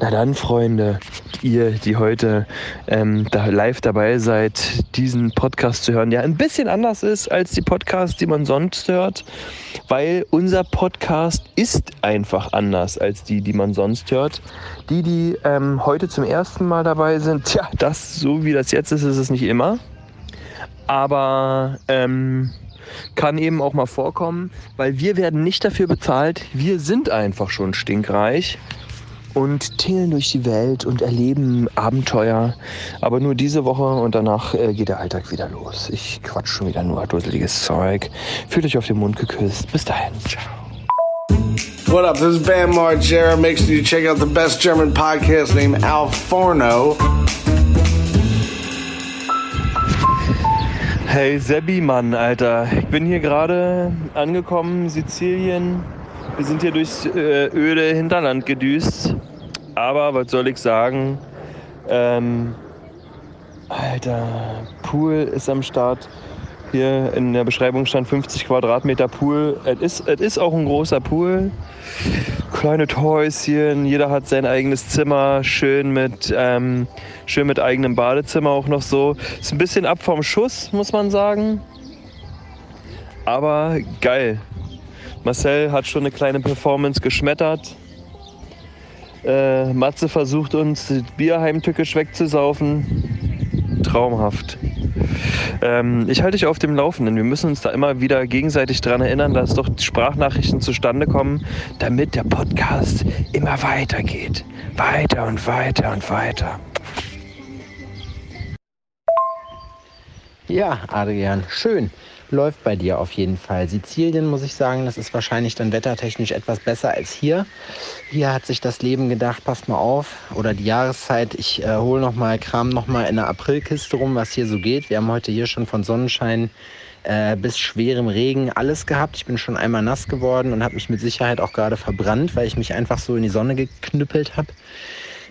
Na dann, Freunde, ihr, die heute ähm, da live dabei seid, diesen Podcast zu hören, der ein bisschen anders ist als die Podcasts, die man sonst hört, weil unser Podcast ist einfach anders als die, die man sonst hört. Die, die ähm, heute zum ersten Mal dabei sind, tja, das, so wie das jetzt ist, ist es nicht immer. Aber ähm, kann eben auch mal vorkommen, weil wir werden nicht dafür bezahlt, wir sind einfach schon stinkreich und tingeln durch die Welt und erleben Abenteuer. Aber nur diese Woche und danach äh, geht der Alltag wieder los. Ich quatsch schon wieder nur dusseliges Zeug. Fühlt euch auf den Mund geküsst. Bis dahin. Ciao. What up? This is Bam Margera. Make sure you check out the best German podcast named Al Forno. Hey Sebi, Mann, Alter. Ich bin hier gerade angekommen, Sizilien. Wir sind hier durchs äh, öde Hinterland gedüst. Aber was soll ich sagen? Ähm, Alter, Pool ist am Start. Hier in der Beschreibung stand 50 Quadratmeter Pool. Es ist, ist auch ein großer Pool. Kleine Häuschen, jeder hat sein eigenes Zimmer, schön mit, ähm, schön mit eigenem Badezimmer auch noch so. Ist ein bisschen ab vom Schuss, muss man sagen. Aber geil. Marcel hat schon eine kleine Performance geschmettert. Äh, Matze versucht uns Bier heimtückisch wegzusaufen. Traumhaft. Ähm, ich halte dich auf dem Laufenden. Wir müssen uns da immer wieder gegenseitig daran erinnern, dass doch Sprachnachrichten zustande kommen, damit der Podcast immer weitergeht. Weiter und weiter und weiter. Ja, Adrian, schön. Läuft bei dir auf jeden Fall. Sizilien, muss ich sagen, das ist wahrscheinlich dann wettertechnisch etwas besser als hier. Hier hat sich das Leben gedacht, passt mal auf. Oder die Jahreszeit, ich äh, hole noch mal, kram noch mal in der Aprilkiste rum, was hier so geht. Wir haben heute hier schon von Sonnenschein äh, bis schwerem Regen alles gehabt. Ich bin schon einmal nass geworden und habe mich mit Sicherheit auch gerade verbrannt, weil ich mich einfach so in die Sonne geknüppelt habe.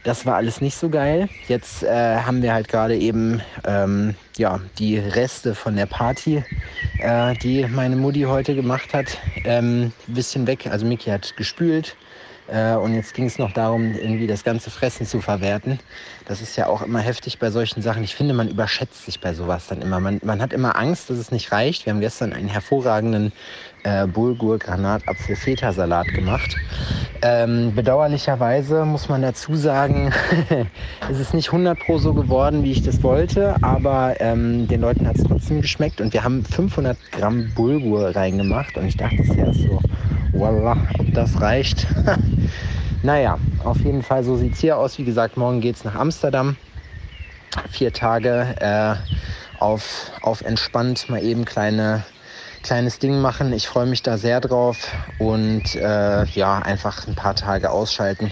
Das war alles nicht so geil. Jetzt äh, haben wir halt gerade eben ähm, ja, die Reste von der Party, äh, die meine Mutti heute gemacht hat, ähm, ein bisschen weg. Also Miki hat gespült, äh, und jetzt ging es noch darum, irgendwie das ganze Fressen zu verwerten. Das ist ja auch immer heftig bei solchen Sachen. Ich finde, man überschätzt sich bei sowas dann immer. Man, man hat immer Angst, dass es nicht reicht. Wir haben gestern einen hervorragenden äh, Bulgur, Granatapfel, Feta-Salat gemacht. Ähm, bedauerlicherweise muss man dazu sagen, es ist nicht 100 pro so geworden, wie ich das wollte, aber ähm, den Leuten hat es trotzdem geschmeckt und wir haben 500 Gramm Bulgur reingemacht und ich dachte zuerst so, voila, ob das reicht. naja, auf jeden Fall, so sieht es hier aus. Wie gesagt, morgen geht es nach Amsterdam. Vier Tage äh, auf, auf entspannt mal eben kleine kleines Ding machen. Ich freue mich da sehr drauf und äh, ja, einfach ein paar Tage ausschalten.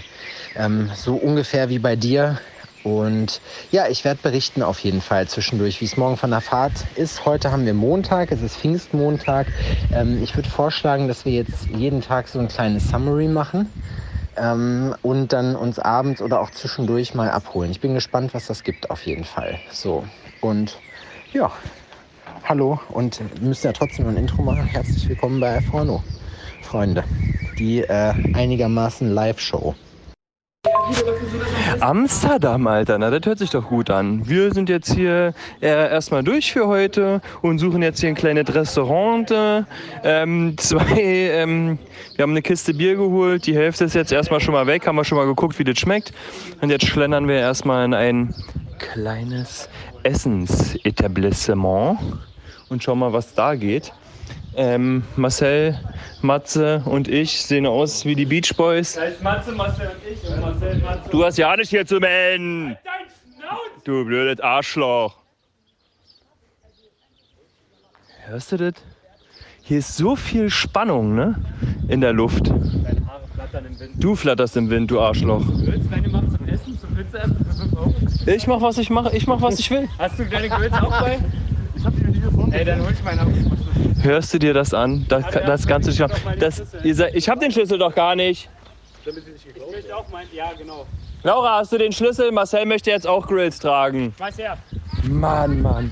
Ähm, so ungefähr wie bei dir. Und ja, ich werde berichten auf jeden Fall zwischendurch, wie es morgen von der Fahrt ist. Heute haben wir Montag, es ist Pfingstmontag. Ähm, ich würde vorschlagen, dass wir jetzt jeden Tag so ein kleines Summary machen ähm, und dann uns abends oder auch zwischendurch mal abholen. Ich bin gespannt, was das gibt auf jeden Fall. So, und ja, hallo und wir müssen ja trotzdem ein Intro machen. Herzlich willkommen bei Forno, Freunde. Die äh, einigermaßen Live-Show. Amsterdam, Alter, na, das hört sich doch gut an. Wir sind jetzt hier äh, erstmal durch für heute und suchen jetzt hier ein kleines Restaurant. Ähm, zwei, ähm, wir haben eine Kiste Bier geholt, die Hälfte ist jetzt erstmal schon mal weg, haben wir schon mal geguckt, wie das schmeckt. Und jetzt schlendern wir erstmal in ein kleines Essensetablissement und schauen mal, was da geht. Ähm, Marcel, Matze und ich sehen aus wie die Beach Boys. Das heißt Matze, Marcel und ich und Marcel, Matze. Du hast ja nicht hier zu melden. Schnauz! Du blödes Arschloch. Hörst du das? Hier ist so viel Spannung, ne? In der Luft. Deine Haare flattern im Wind. Du flatterst im Wind, du Arschloch. Willst deine Mama zum Essen, zum für 5 Euro? Ich mach was ich mache, ich mach was ich will. Hast du deine Grills auch bei? Ich hab die hier vorne. Ey, dann hol ich meinen ab. Hörst du dir das an? Das, das kannst du nicht machen. Das, ihr seid, ich hab den Schlüssel doch gar nicht. Ich möchte auch meinen, ja genau. Laura, hast du den Schlüssel? Marcel möchte jetzt auch Grills tragen. Schmeiß her. Mann, Mann.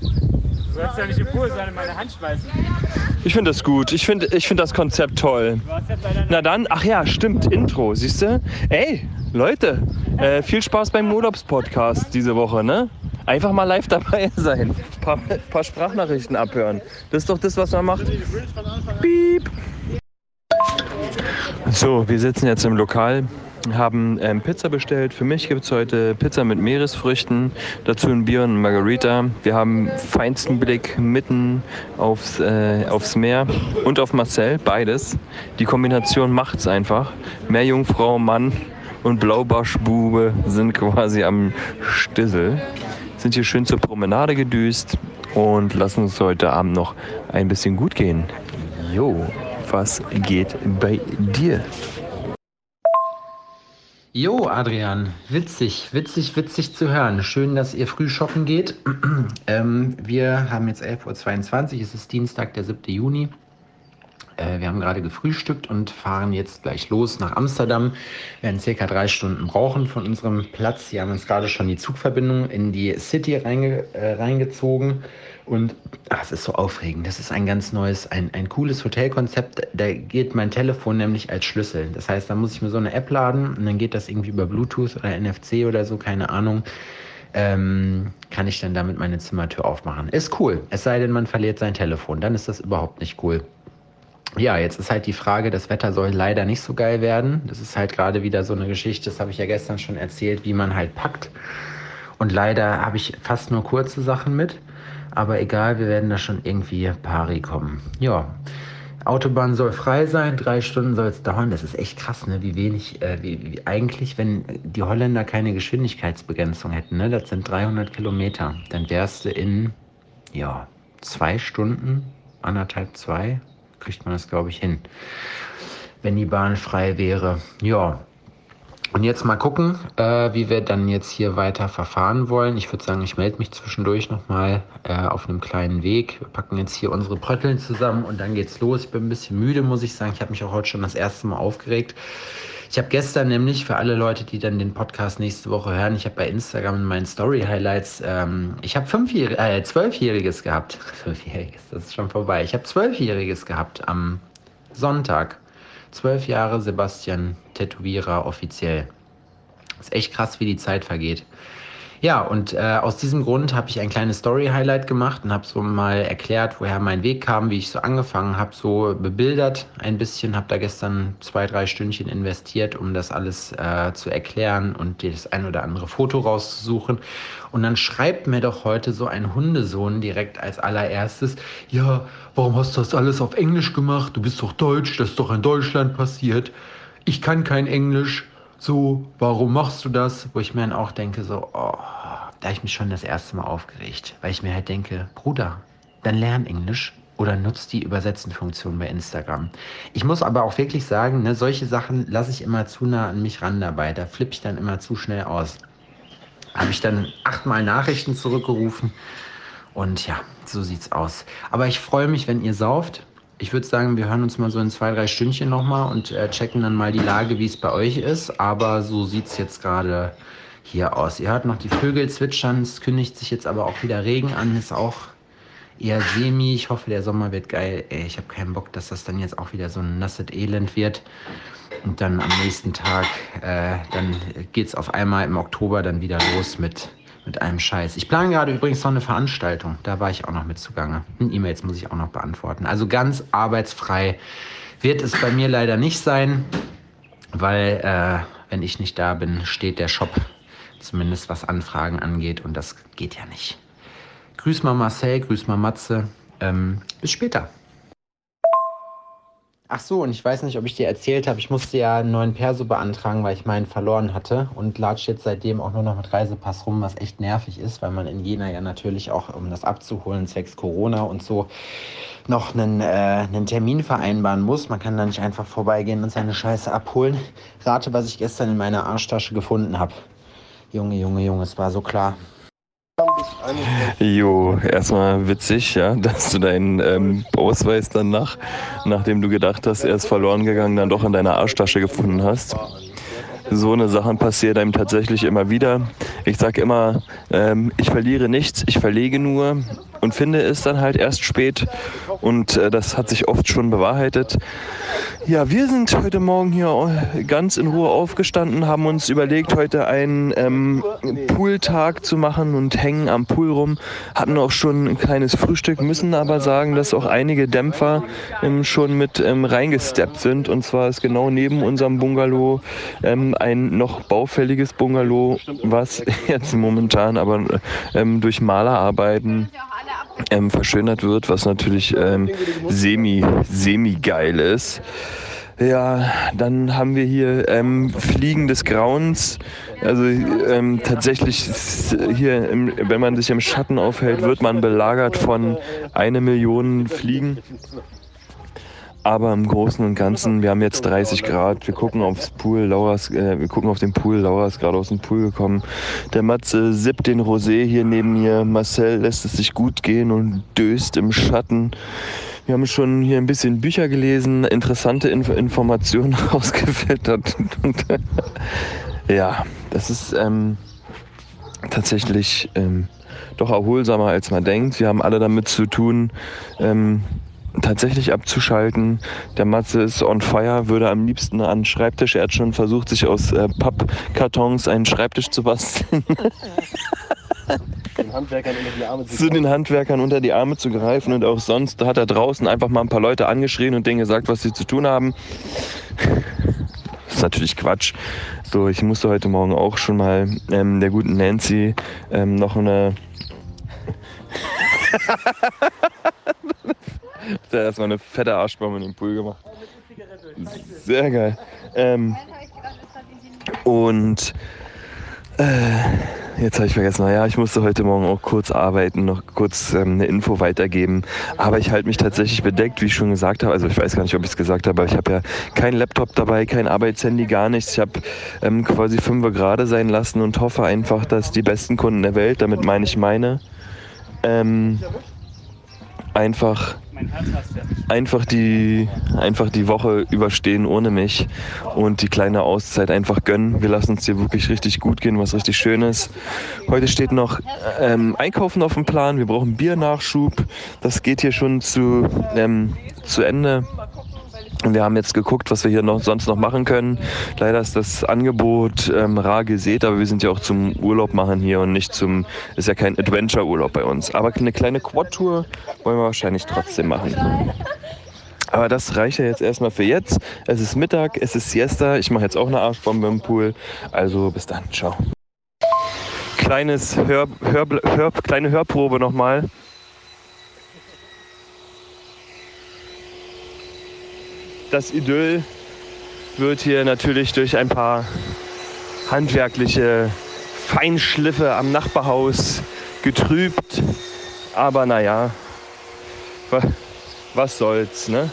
Du sollst ja nicht im Pool sein und meine Hand schmeißen. Ich finde das gut. Ich finde ich find das Konzept toll. Na dann, ach ja, stimmt, Intro, siehst du? Ey, Leute, äh, viel Spaß beim Urlaubspodcast diese Woche, ne? Einfach mal live dabei sein. Ein paar, paar Sprachnachrichten abhören. Das ist doch das, was man macht. Piep. So, wir sitzen jetzt im Lokal, haben ähm, Pizza bestellt. Für mich gibt es heute Pizza mit Meeresfrüchten, dazu ein Bier und ein Margarita. Wir haben feinsten Blick mitten aufs, äh, aufs Meer und auf Marcel, beides. Die Kombination macht's einfach. Meerjungfrau, Mann und Blaubarschbube sind quasi am Stissel. Sind hier schön zur Promenade gedüst und lassen uns heute Abend noch ein bisschen gut gehen. Jo, was geht bei dir? Jo, Adrian, witzig, witzig, witzig zu hören. Schön, dass ihr früh shoppen geht. ähm, wir haben jetzt 11.22 Uhr, es ist Dienstag, der 7. Juni. Äh, wir haben gerade gefrühstückt und fahren jetzt gleich los nach Amsterdam. Wir werden circa drei Stunden brauchen von unserem Platz. Hier haben uns gerade schon die Zugverbindung in die City reinge äh, reingezogen. Und ach, es ist so aufregend. Das ist ein ganz neues, ein, ein cooles Hotelkonzept. Da geht mein Telefon nämlich als Schlüssel. Das heißt, da muss ich mir so eine App laden und dann geht das irgendwie über Bluetooth oder NFC oder so, keine Ahnung. Ähm, kann ich dann damit meine Zimmertür aufmachen. Ist cool. Es sei denn, man verliert sein Telefon. Dann ist das überhaupt nicht cool. Ja, jetzt ist halt die Frage, das Wetter soll leider nicht so geil werden. Das ist halt gerade wieder so eine Geschichte, das habe ich ja gestern schon erzählt, wie man halt packt. Und leider habe ich fast nur kurze Sachen mit. Aber egal, wir werden da schon irgendwie pari kommen. Ja, Autobahn soll frei sein, drei Stunden soll es dauern. Das ist echt krass, ne? Wie wenig, äh, wie, wie, eigentlich, wenn die Holländer keine Geschwindigkeitsbegrenzung hätten, ne? Das sind 300 Kilometer. Dann wärst du in, ja, zwei Stunden, anderthalb, zwei, kriegt man das, glaube ich, hin. Wenn die Bahn frei wäre. Ja, und jetzt mal gucken, äh, wie wir dann jetzt hier weiter verfahren wollen. Ich würde sagen, ich melde mich zwischendurch nochmal äh, auf einem kleinen Weg. Wir packen jetzt hier unsere Prötteln zusammen und dann geht's los. Ich bin ein bisschen müde, muss ich sagen. Ich habe mich auch heute schon das erste Mal aufgeregt. Ich habe gestern nämlich für alle Leute, die dann den Podcast nächste Woche hören, ich habe bei Instagram in meinen Story Highlights, ähm, ich habe äh, zwölfjähriges gehabt. Zwölfjähriges, das ist schon vorbei. Ich habe zwölfjähriges gehabt am Sonntag. Zwölf Jahre Sebastian Tätowierer offiziell. Ist echt krass, wie die Zeit vergeht. Ja, und äh, aus diesem Grund habe ich ein kleines Story-Highlight gemacht und habe so mal erklärt, woher mein Weg kam, wie ich so angefangen habe, so bebildert ein bisschen, habe da gestern zwei, drei Stündchen investiert, um das alles äh, zu erklären und das ein oder andere Foto rauszusuchen. Und dann schreibt mir doch heute so ein Hundesohn direkt als allererstes, ja, warum hast du das alles auf Englisch gemacht? Du bist doch Deutsch, das ist doch in Deutschland passiert. Ich kann kein Englisch so, warum machst du das? Wo ich mir dann auch denke, so, oh, da habe ich mich schon das erste Mal aufgeregt, weil ich mir halt denke, Bruder, dann lern Englisch oder nutzt die Übersetzen-Funktion bei Instagram. Ich muss aber auch wirklich sagen, ne, solche Sachen lasse ich immer zu nah an mich ran dabei. Da flippe ich dann immer zu schnell aus. Habe ich dann achtmal Nachrichten zurückgerufen und ja, so sieht's aus. Aber ich freue mich, wenn ihr sauft ich würde sagen, wir hören uns mal so in zwei, drei Stündchen nochmal und äh, checken dann mal die Lage, wie es bei euch ist. Aber so sieht es jetzt gerade hier aus. Ihr hört noch die Vögel zwitschern, es kündigt sich jetzt aber auch wieder Regen an, ist auch eher semi. Ich hoffe, der Sommer wird geil. Ey, ich habe keinen Bock, dass das dann jetzt auch wieder so ein nasses Elend wird. Und dann am nächsten Tag, äh, dann geht es auf einmal im Oktober dann wieder los mit mit einem Scheiß. Ich plane gerade übrigens noch eine Veranstaltung. Da war ich auch noch mit zugange. E-Mails muss ich auch noch beantworten. Also ganz arbeitsfrei wird es bei mir leider nicht sein, weil äh, wenn ich nicht da bin, steht der Shop zumindest was Anfragen angeht und das geht ja nicht. Grüß mal Marcel, grüß mal Matze. Ähm, bis später. Ach so, und ich weiß nicht, ob ich dir erzählt habe, ich musste ja einen neuen Perso beantragen, weil ich meinen verloren hatte und latsche jetzt seitdem auch nur noch mit Reisepass rum, was echt nervig ist, weil man in Jena ja natürlich auch, um das abzuholen, zwecks Corona und so, noch einen, äh, einen Termin vereinbaren muss. Man kann da nicht einfach vorbeigehen und seine Scheiße abholen. Rate, was ich gestern in meiner Arschtasche gefunden habe. Junge, Junge, Junge, es war so klar. Jo, erstmal witzig, ja, dass du deinen ähm, Ausweis dann nach, nachdem du gedacht hast, er ist verloren gegangen, dann doch in deiner Arschtasche gefunden hast. So eine Sachen passiert einem tatsächlich immer wieder. Ich sage immer, ähm, ich verliere nichts, ich verlege nur und finde es dann halt erst spät Und äh, das hat sich oft schon bewahrheitet. Ja, wir sind heute Morgen hier ganz in Ruhe aufgestanden, haben uns überlegt, heute einen ähm, Pooltag zu machen und hängen am Pool rum. Hatten auch schon ein kleines Frühstück, müssen aber sagen, dass auch einige Dämpfer ähm, schon mit ähm, reingesteppt sind. Und zwar ist genau neben unserem Bungalow ähm, ein noch baufälliges Bungalow, was jetzt momentan aber ähm, durch Malerarbeiten ähm, verschönert wird, was natürlich ähm, semi, semi geil ist. Ja, dann haben wir hier ähm, Fliegen des Grauens. Also ähm, tatsächlich hier, im, wenn man sich im Schatten aufhält, wird man belagert von eine Million Fliegen. Aber im Großen und Ganzen, wir haben jetzt 30 Grad, wir gucken aufs Pool, Laura ist, äh, wir gucken auf den Pool, Laura ist gerade aus dem Pool gekommen. Der Matze sippt den Rosé hier neben mir, Marcel lässt es sich gut gehen und döst im Schatten. Wir haben schon hier ein bisschen Bücher gelesen, interessante Inf Informationen rausgefiltert. ja, das ist ähm, tatsächlich ähm, doch erholsamer, als man denkt. Wir haben alle damit zu tun, ähm, tatsächlich abzuschalten. Der Matze ist on fire, würde am liebsten an den Schreibtisch. Er hat schon versucht, sich aus äh, Pappkartons einen Schreibtisch zu basteln. Den Handwerkern unter die Arme zu, zu den Handwerkern unter die Arme zu greifen und auch sonst hat er draußen einfach mal ein paar Leute angeschrien und denen gesagt, was sie zu tun haben. Das ist natürlich Quatsch. So, ich musste heute Morgen auch schon mal ähm, der guten Nancy ähm, noch eine hat er erstmal eine fette Arschbombe in den Pool gemacht. Sehr geil. Ähm, und äh, jetzt habe ich vergessen, naja, ich musste heute Morgen auch kurz arbeiten, noch kurz ähm, eine Info weitergeben. Aber ich halte mich tatsächlich bedeckt, wie ich schon gesagt habe. Also ich weiß gar nicht, ob ich es gesagt habe, aber ich habe ja keinen Laptop dabei, kein Arbeitshandy, gar nichts. Ich habe ähm, quasi fünf gerade sein lassen und hoffe einfach, dass die besten Kunden der Welt, damit meine ich meine, ähm, einfach einfach die, einfach die Woche überstehen ohne mich und die kleine Auszeit einfach gönnen. Wir lassen uns hier wirklich richtig gut gehen, was richtig schön ist. Heute steht noch ähm, Einkaufen auf dem Plan. Wir brauchen Biernachschub. Das geht hier schon zu, ähm, zu Ende. Wir haben jetzt geguckt, was wir hier noch, sonst noch machen können. Leider ist das Angebot ähm, rar gesät, aber wir sind ja auch zum Urlaub machen hier und nicht zum, ist ja kein Adventure-Urlaub bei uns. Aber eine kleine Quad-Tour wollen wir wahrscheinlich trotzdem machen. Aber das reicht ja jetzt erstmal für jetzt. Es ist Mittag, es ist Siesta. Ich mache jetzt auch eine Arschbombe im Pool. Also bis dann, ciao. Kleines Hör, Hör, Hör, kleine Hörprobe nochmal. Das Idyll wird hier natürlich durch ein paar handwerkliche Feinschliffe am Nachbarhaus getrübt. Aber naja, was soll's, ne?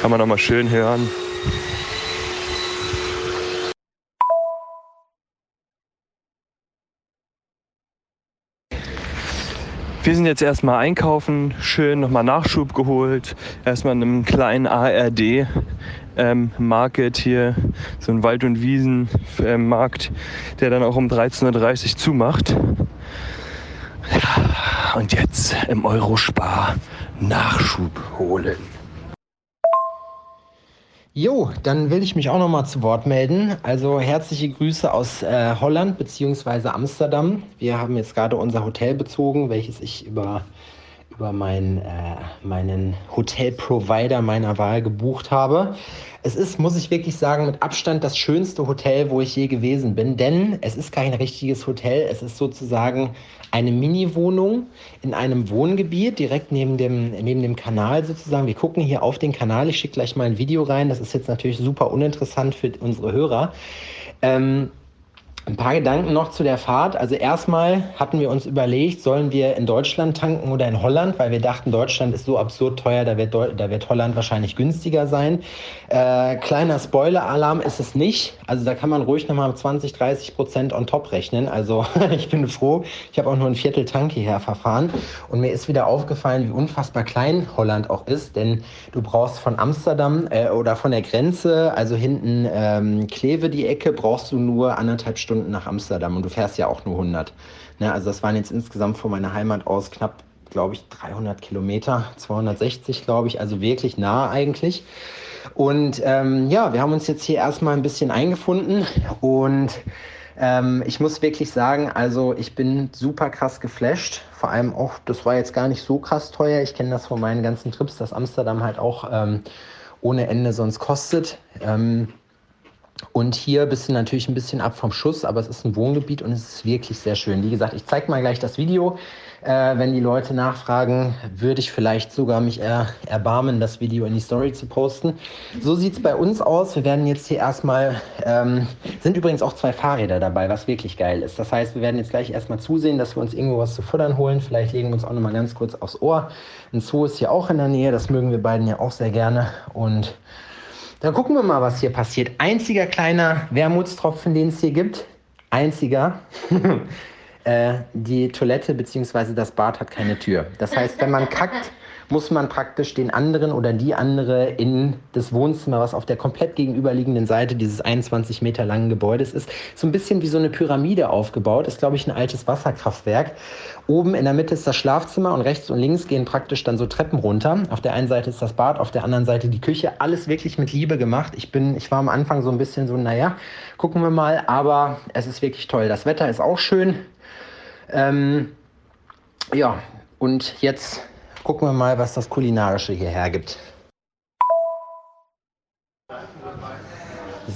Kann man noch mal schön hören. Wir sind jetzt erstmal einkaufen, schön nochmal Nachschub geholt. Erstmal in einem kleinen ARD ähm, Market hier, so ein Wald- und Wiesenmarkt, der dann auch um 13.30 Uhr zumacht. Und jetzt im Eurospar Nachschub holen. Jo, dann will ich mich auch noch mal zu Wort melden. Also herzliche Grüße aus äh, Holland bzw. Amsterdam. Wir haben jetzt gerade unser Hotel bezogen, welches ich über, über mein, äh, meinen Hotelprovider meiner Wahl gebucht habe. Es ist, muss ich wirklich sagen, mit Abstand das schönste Hotel, wo ich je gewesen bin, denn es ist kein richtiges Hotel. Es ist sozusagen eine Mini-Wohnung in einem Wohngebiet, direkt neben dem, neben dem Kanal sozusagen. Wir gucken hier auf den Kanal. Ich schicke gleich mal ein Video rein. Das ist jetzt natürlich super uninteressant für unsere Hörer. Ähm, ein paar Gedanken noch zu der Fahrt. Also erstmal hatten wir uns überlegt, sollen wir in Deutschland tanken oder in Holland, weil wir dachten, Deutschland ist so absurd teuer, da wird, da wird Holland wahrscheinlich günstiger sein. Äh, kleiner Spoiler-Alarm ist es nicht. Also da kann man ruhig nochmal 20, 30 Prozent on top rechnen. Also ich bin froh. Ich habe auch nur ein Viertel Tank hierher verfahren. Und mir ist wieder aufgefallen, wie unfassbar klein Holland auch ist. Denn du brauchst von Amsterdam äh, oder von der Grenze, also hinten ähm, Kleve die Ecke, brauchst du nur anderthalb Stunden Stunden nach Amsterdam und du fährst ja auch nur 100. Ne, also das waren jetzt insgesamt von meiner Heimat aus knapp, glaube ich, 300 Kilometer, 260, glaube ich, also wirklich nah eigentlich. Und ähm, ja, wir haben uns jetzt hier erstmal ein bisschen eingefunden und ähm, ich muss wirklich sagen, also ich bin super krass geflasht. Vor allem auch, das war jetzt gar nicht so krass teuer. Ich kenne das von meinen ganzen Trips, dass Amsterdam halt auch ähm, ohne Ende sonst kostet. Ähm, und hier bist du natürlich ein bisschen ab vom Schuss, aber es ist ein Wohngebiet und es ist wirklich sehr schön. Wie gesagt, ich zeige mal gleich das Video. Äh, wenn die Leute nachfragen, würde ich vielleicht sogar mich er, erbarmen, das Video in die Story zu posten. So sieht es bei uns aus. Wir werden jetzt hier erstmal, ähm, sind übrigens auch zwei Fahrräder dabei, was wirklich geil ist. Das heißt, wir werden jetzt gleich erstmal zusehen, dass wir uns irgendwo was zu futtern holen. Vielleicht legen wir uns auch nochmal ganz kurz aufs Ohr. Ein Zoo ist hier auch in der Nähe, das mögen wir beiden ja auch sehr gerne. Und dann gucken wir mal, was hier passiert. Einziger kleiner Wermutstropfen, den es hier gibt. Einziger. äh, die Toilette bzw. das Bad hat keine Tür. Das heißt, wenn man kackt, muss man praktisch den anderen oder die andere in das Wohnzimmer, was auf der komplett gegenüberliegenden Seite dieses 21 Meter langen Gebäudes ist, so ein bisschen wie so eine Pyramide aufgebaut. Ist, glaube ich, ein altes Wasserkraftwerk. Oben in der Mitte ist das Schlafzimmer und rechts und links gehen praktisch dann so Treppen runter. Auf der einen Seite ist das Bad, auf der anderen Seite die Küche. Alles wirklich mit Liebe gemacht. Ich bin, ich war am Anfang so ein bisschen so, naja, gucken wir mal, aber es ist wirklich toll. Das Wetter ist auch schön. Ähm, ja, und jetzt gucken wir mal, was das Kulinarische hier hergibt.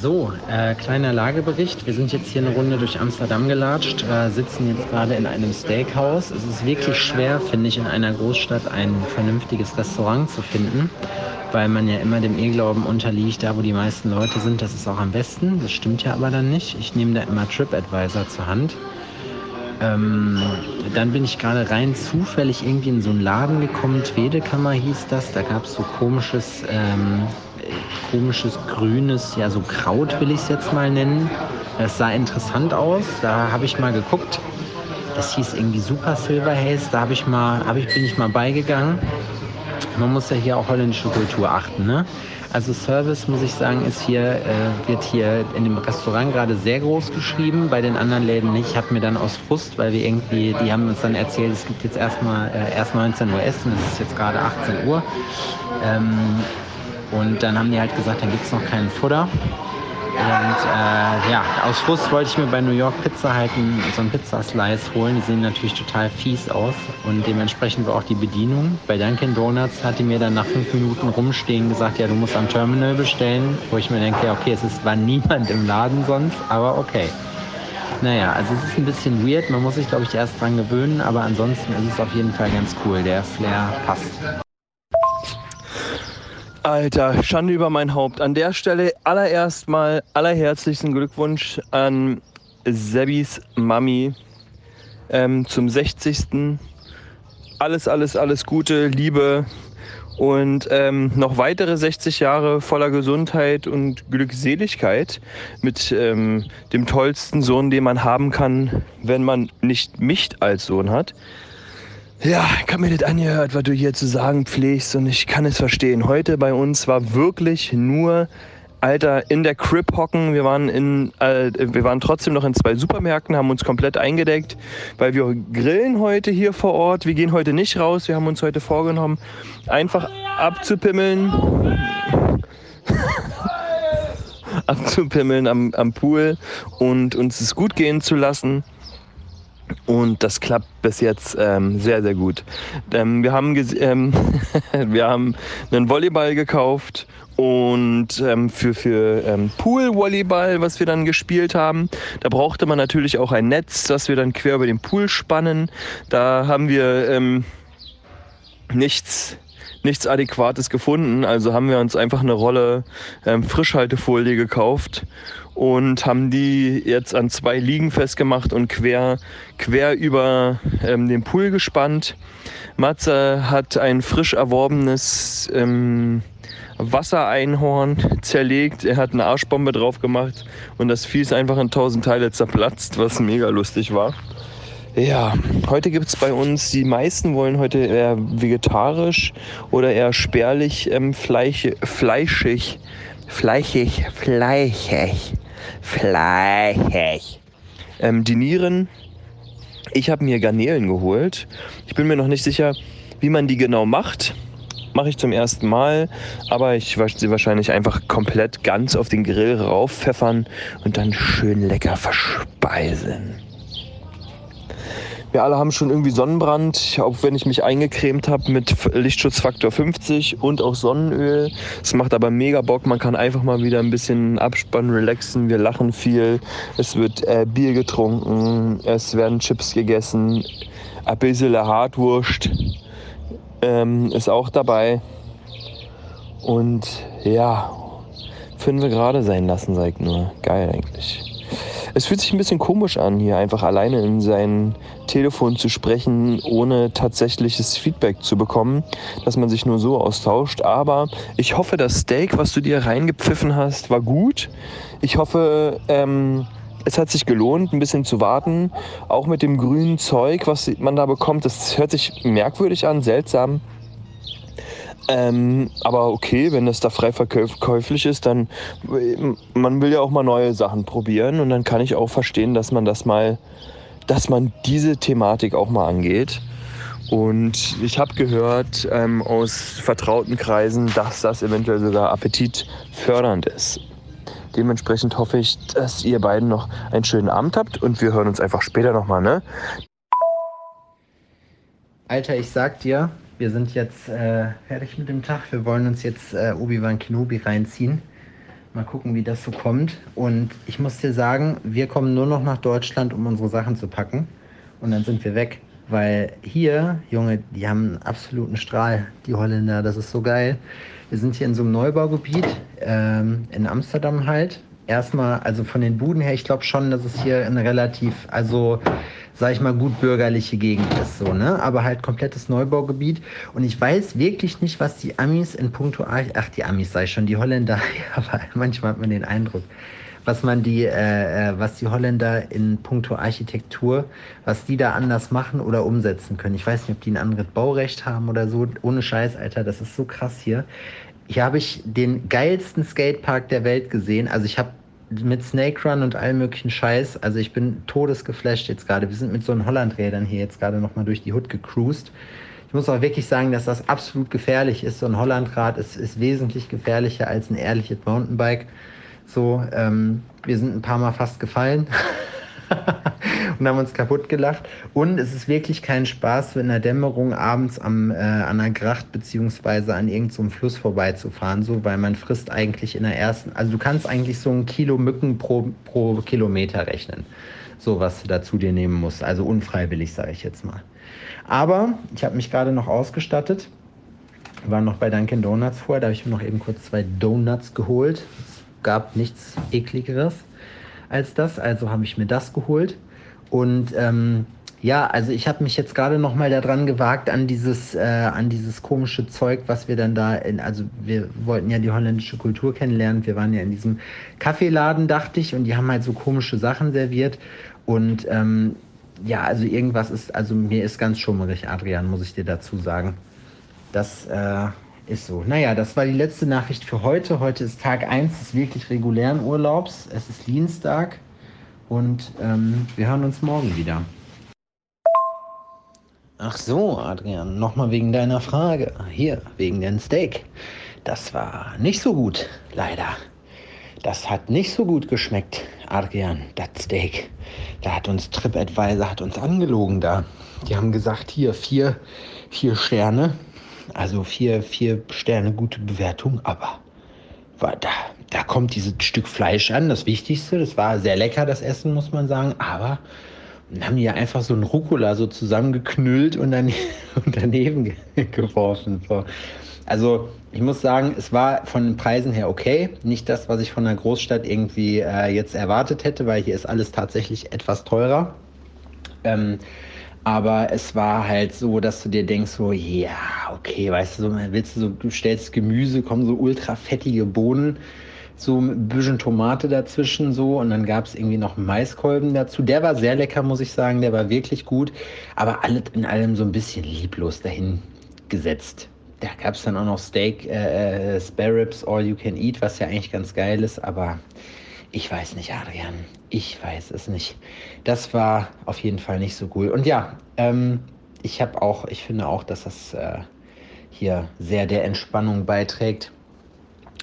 So, äh, kleiner Lagebericht. Wir sind jetzt hier eine Runde durch Amsterdam gelatscht, äh, sitzen jetzt gerade in einem Steakhouse. Es ist wirklich schwer, finde ich, in einer Großstadt ein vernünftiges Restaurant zu finden, weil man ja immer dem Irrglauben unterliegt, da wo die meisten Leute sind, das ist auch am besten. Das stimmt ja aber dann nicht. Ich nehme da immer TripAdvisor zur Hand ähm, dann bin ich gerade rein zufällig irgendwie in so einen Laden gekommen, Twedekammer hieß das. Da gab es so komisches, ähm, komisches grünes, ja so Kraut will ich es jetzt mal nennen. Das sah interessant aus. Da habe ich mal geguckt. Das hieß irgendwie Super Silver Haze. Da habe ich mal, hab ich, bin ich mal beigegangen. Man muss ja hier auch holländische Kultur achten, ne? Also Service, muss ich sagen, ist hier, äh, wird hier in dem Restaurant gerade sehr groß geschrieben, bei den anderen Läden nicht. Ich habe mir dann aus Frust, weil wir irgendwie, die haben uns dann erzählt, es gibt jetzt erstmal äh, erst 19 Uhr Essen, es ist jetzt gerade 18 Uhr. Ähm, und dann haben die halt gesagt, dann gibt es noch keinen Futter. Und äh, ja, aus Frust wollte ich mir bei New York Pizza halt so einen Pizzaslice holen. Die sehen natürlich total fies aus und dementsprechend war auch die Bedienung. Bei Dunkin' Donuts hat die mir dann nach fünf Minuten rumstehen gesagt, ja, du musst am Terminal bestellen. Wo ich mir denke, okay, es ist, war niemand im Laden sonst, aber okay. Naja, also es ist ein bisschen weird. Man muss sich, glaube ich, erst dran gewöhnen, aber ansonsten ist es auf jeden Fall ganz cool. Der Flair passt. Alter, Schande über mein Haupt. An der Stelle allererst mal allerherzlichsten Glückwunsch an Sebis Mami ähm, zum 60. Alles, alles, alles Gute, Liebe und ähm, noch weitere 60 Jahre voller Gesundheit und Glückseligkeit mit ähm, dem tollsten Sohn, den man haben kann, wenn man nicht mich als Sohn hat. Ja, ich habe mir das angehört, was du hier zu sagen pflegst und ich kann es verstehen. Heute bei uns war wirklich nur, Alter, in der Crib hocken. Wir waren, in, äh, wir waren trotzdem noch in zwei Supermärkten, haben uns komplett eingedeckt, weil wir grillen heute hier vor Ort. Wir gehen heute nicht raus. Wir haben uns heute vorgenommen, einfach abzupimmeln. abzupimmeln am, am Pool und uns es gut gehen zu lassen. Und das klappt bis jetzt ähm, sehr, sehr gut. Ähm, wir, haben ähm, wir haben einen Volleyball gekauft und ähm, für, für ähm, Pool-Volleyball, was wir dann gespielt haben, da brauchte man natürlich auch ein Netz, das wir dann quer über den Pool spannen. Da haben wir ähm, nichts nichts Adäquates gefunden. Also haben wir uns einfach eine Rolle ähm, Frischhaltefolie gekauft und haben die jetzt an zwei Liegen festgemacht und quer, quer über ähm, den Pool gespannt. Matze hat ein frisch erworbenes ähm, Wassereinhorn zerlegt. Er hat eine Arschbombe drauf gemacht und das Vieh ist einfach in tausend Teile zerplatzt, was mega lustig war. Ja, heute gibt es bei uns, die meisten wollen heute eher vegetarisch oder eher spärlich, ähm, Fleisch, fleischig, fleischig, fleischig, fleischig. Ähm, die Nieren, ich habe mir Garnelen geholt. Ich bin mir noch nicht sicher, wie man die genau macht. Mache ich zum ersten Mal, aber ich werde sie wahrscheinlich einfach komplett ganz auf den Grill rauffeffern und dann schön lecker verspeisen. Wir alle haben schon irgendwie Sonnenbrand, auch wenn ich mich eingecremt habe mit Lichtschutzfaktor 50 und auch Sonnenöl. Es macht aber mega Bock. Man kann einfach mal wieder ein bisschen abspannen, relaxen. Wir lachen viel. Es wird äh, Bier getrunken. Es werden Chips gegessen. Ein bisschen Hartwurst ähm, ist auch dabei. Und ja, fünf gerade sein lassen, sag ich nur. Geil eigentlich. Es fühlt sich ein bisschen komisch an, hier einfach alleine in sein Telefon zu sprechen, ohne tatsächliches Feedback zu bekommen, dass man sich nur so austauscht. Aber ich hoffe, das Steak, was du dir reingepfiffen hast, war gut. Ich hoffe, ähm, es hat sich gelohnt, ein bisschen zu warten. Auch mit dem grünen Zeug, was man da bekommt, das hört sich merkwürdig an, seltsam. Ähm, aber okay, wenn das da frei verkäuflich ist, dann man will ja auch mal neue Sachen probieren und dann kann ich auch verstehen, dass man das mal, dass man diese Thematik auch mal angeht. Und ich habe gehört ähm, aus vertrauten Kreisen, dass das eventuell sogar appetitfördernd ist. Dementsprechend hoffe ich, dass ihr beiden noch einen schönen Abend habt und wir hören uns einfach später nochmal, ne? Alter, ich sag dir, wir sind jetzt äh, fertig mit dem Tag. Wir wollen uns jetzt äh, Obi-Wan Kenobi reinziehen. Mal gucken, wie das so kommt. Und ich muss dir sagen, wir kommen nur noch nach Deutschland, um unsere Sachen zu packen. Und dann sind wir weg. Weil hier, Junge, die haben einen absoluten Strahl, die Holländer. Das ist so geil. Wir sind hier in so einem Neubaugebiet, ähm, in Amsterdam halt. Erstmal, also von den Buden her, ich glaube schon, dass es hier eine relativ, also sag ich mal, gut bürgerliche Gegend ist, so, ne? Aber halt komplettes Neubaugebiet. Und ich weiß wirklich nicht, was die Amis in puncto, ach, die Amis sei schon, die Holländer, aber manchmal hat man den Eindruck, was man die, äh, äh, was die Holländer in puncto Architektur, was die da anders machen oder umsetzen können. Ich weiß nicht, ob die ein anderes Baurecht haben oder so. Ohne Scheiß, Alter, das ist so krass hier. Hier habe ich den geilsten Skatepark der Welt gesehen. Also ich habe mit Snake Run und allem möglichen Scheiß. Also ich bin todesgeflasht jetzt gerade. Wir sind mit so einen Hollandrädern hier jetzt gerade nochmal durch die Hut gecruised. Ich muss auch wirklich sagen, dass das absolut gefährlich ist. So ein Hollandrad ist, ist wesentlich gefährlicher als ein ehrliches Mountainbike. So, ähm, wir sind ein paar Mal fast gefallen. und haben uns kaputt gelacht. Und es ist wirklich kein Spaß, in der Dämmerung abends am, äh, an der Gracht beziehungsweise an irgendeinem so Fluss vorbeizufahren, so, weil man frisst eigentlich in der ersten, also du kannst eigentlich so ein Kilo Mücken pro, pro Kilometer rechnen, so was du dazu dir nehmen musst. Also unfreiwillig, sage ich jetzt mal. Aber ich habe mich gerade noch ausgestattet. Wir waren noch bei Dunkin' Donuts vorher, da habe ich mir noch eben kurz zwei Donuts geholt. Es gab nichts ekligeres als das, also habe ich mir das geholt. Und ähm, ja, also ich habe mich jetzt gerade noch mal daran gewagt an dieses, äh, an dieses komische Zeug, was wir dann da, in, also wir wollten ja die holländische Kultur kennenlernen. Wir waren ja in diesem Kaffeeladen, dachte ich, und die haben halt so komische Sachen serviert. Und ähm, ja, also irgendwas ist, also mir ist ganz schummerig, Adrian, muss ich dir dazu sagen. Das äh, ist so. Naja, das war die letzte Nachricht für heute. Heute ist Tag 1 des wirklich regulären Urlaubs. Es ist Dienstag. Und ähm, wir hören uns morgen wieder. Ach so, Adrian, nochmal wegen deiner Frage. Hier, wegen dem Steak. Das war nicht so gut, leider. Das hat nicht so gut geschmeckt, Adrian, das Steak. Da hat uns TripAdvisor hat uns angelogen da. Die haben gesagt, hier vier, vier Sterne, also vier, vier Sterne gute Bewertung, aber war da, da kommt dieses Stück Fleisch an, das Wichtigste. Das war sehr lecker, das Essen, muss man sagen. Aber dann haben die ja einfach so einen Rucola so zusammengeknüllt und, dann, und daneben geworfen. Also ich muss sagen, es war von den Preisen her okay. Nicht das, was ich von einer Großstadt irgendwie äh, jetzt erwartet hätte, weil hier ist alles tatsächlich etwas teurer. Ähm, aber es war halt so, dass du dir denkst, so, ja, okay, weißt du, so, willst du so, du stellst Gemüse, kommen so ultra fettige Bohnen, so ein bisschen Tomate dazwischen, so, und dann gab es irgendwie noch Maiskolben dazu. Der war sehr lecker, muss ich sagen, der war wirklich gut, aber alles in allem so ein bisschen lieblos dahin gesetzt. Da gab es dann auch noch Steak, äh, äh, Spare Ribs, All You Can Eat, was ja eigentlich ganz geil ist, aber ich weiß nicht, Adrian. Ich weiß es nicht. Das war auf jeden Fall nicht so cool. Und ja, ähm, ich habe auch, ich finde auch, dass das äh, hier sehr der Entspannung beiträgt.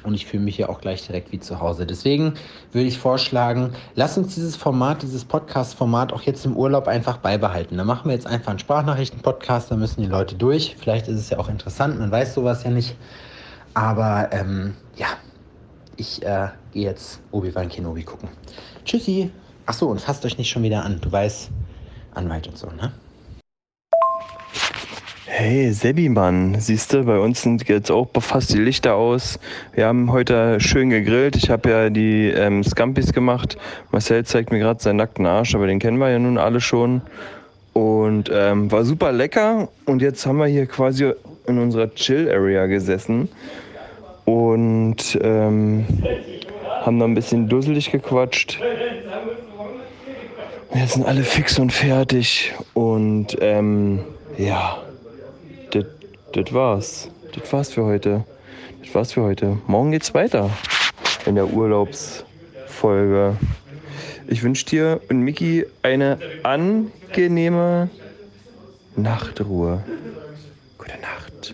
Und ich fühle mich hier auch gleich direkt wie zu Hause. Deswegen würde ich vorschlagen, lass uns dieses Format, dieses Podcast-Format auch jetzt im Urlaub einfach beibehalten. Da machen wir jetzt einfach einen Sprachnachrichten-Podcast, da müssen die Leute durch. Vielleicht ist es ja auch interessant, man weiß sowas ja nicht. Aber ähm, ja, ich äh, gehe jetzt Obi-Wan Kenobi gucken. Tschüssi. Achso, und fasst euch nicht schon wieder an. Du weißt, Anwalt und so, ne? Hey, Sebi, Mann, siehst du, bei uns sind jetzt auch fast die Lichter aus. Wir haben heute schön gegrillt. Ich habe ja die ähm, Scampis gemacht. Marcel zeigt mir gerade seinen nackten Arsch, aber den kennen wir ja nun alle schon. Und ähm, war super lecker. Und jetzt haben wir hier quasi in unserer Chill-Area gesessen und ähm, haben da ein bisschen dusselig gequatscht. Jetzt sind alle fix und fertig. Und ähm, ja das war's. Das war's für heute. Das war's für heute. Morgen geht's weiter in der Urlaubsfolge. Ich wünsche dir und Miki eine angenehme Nachtruhe. Gute Nacht.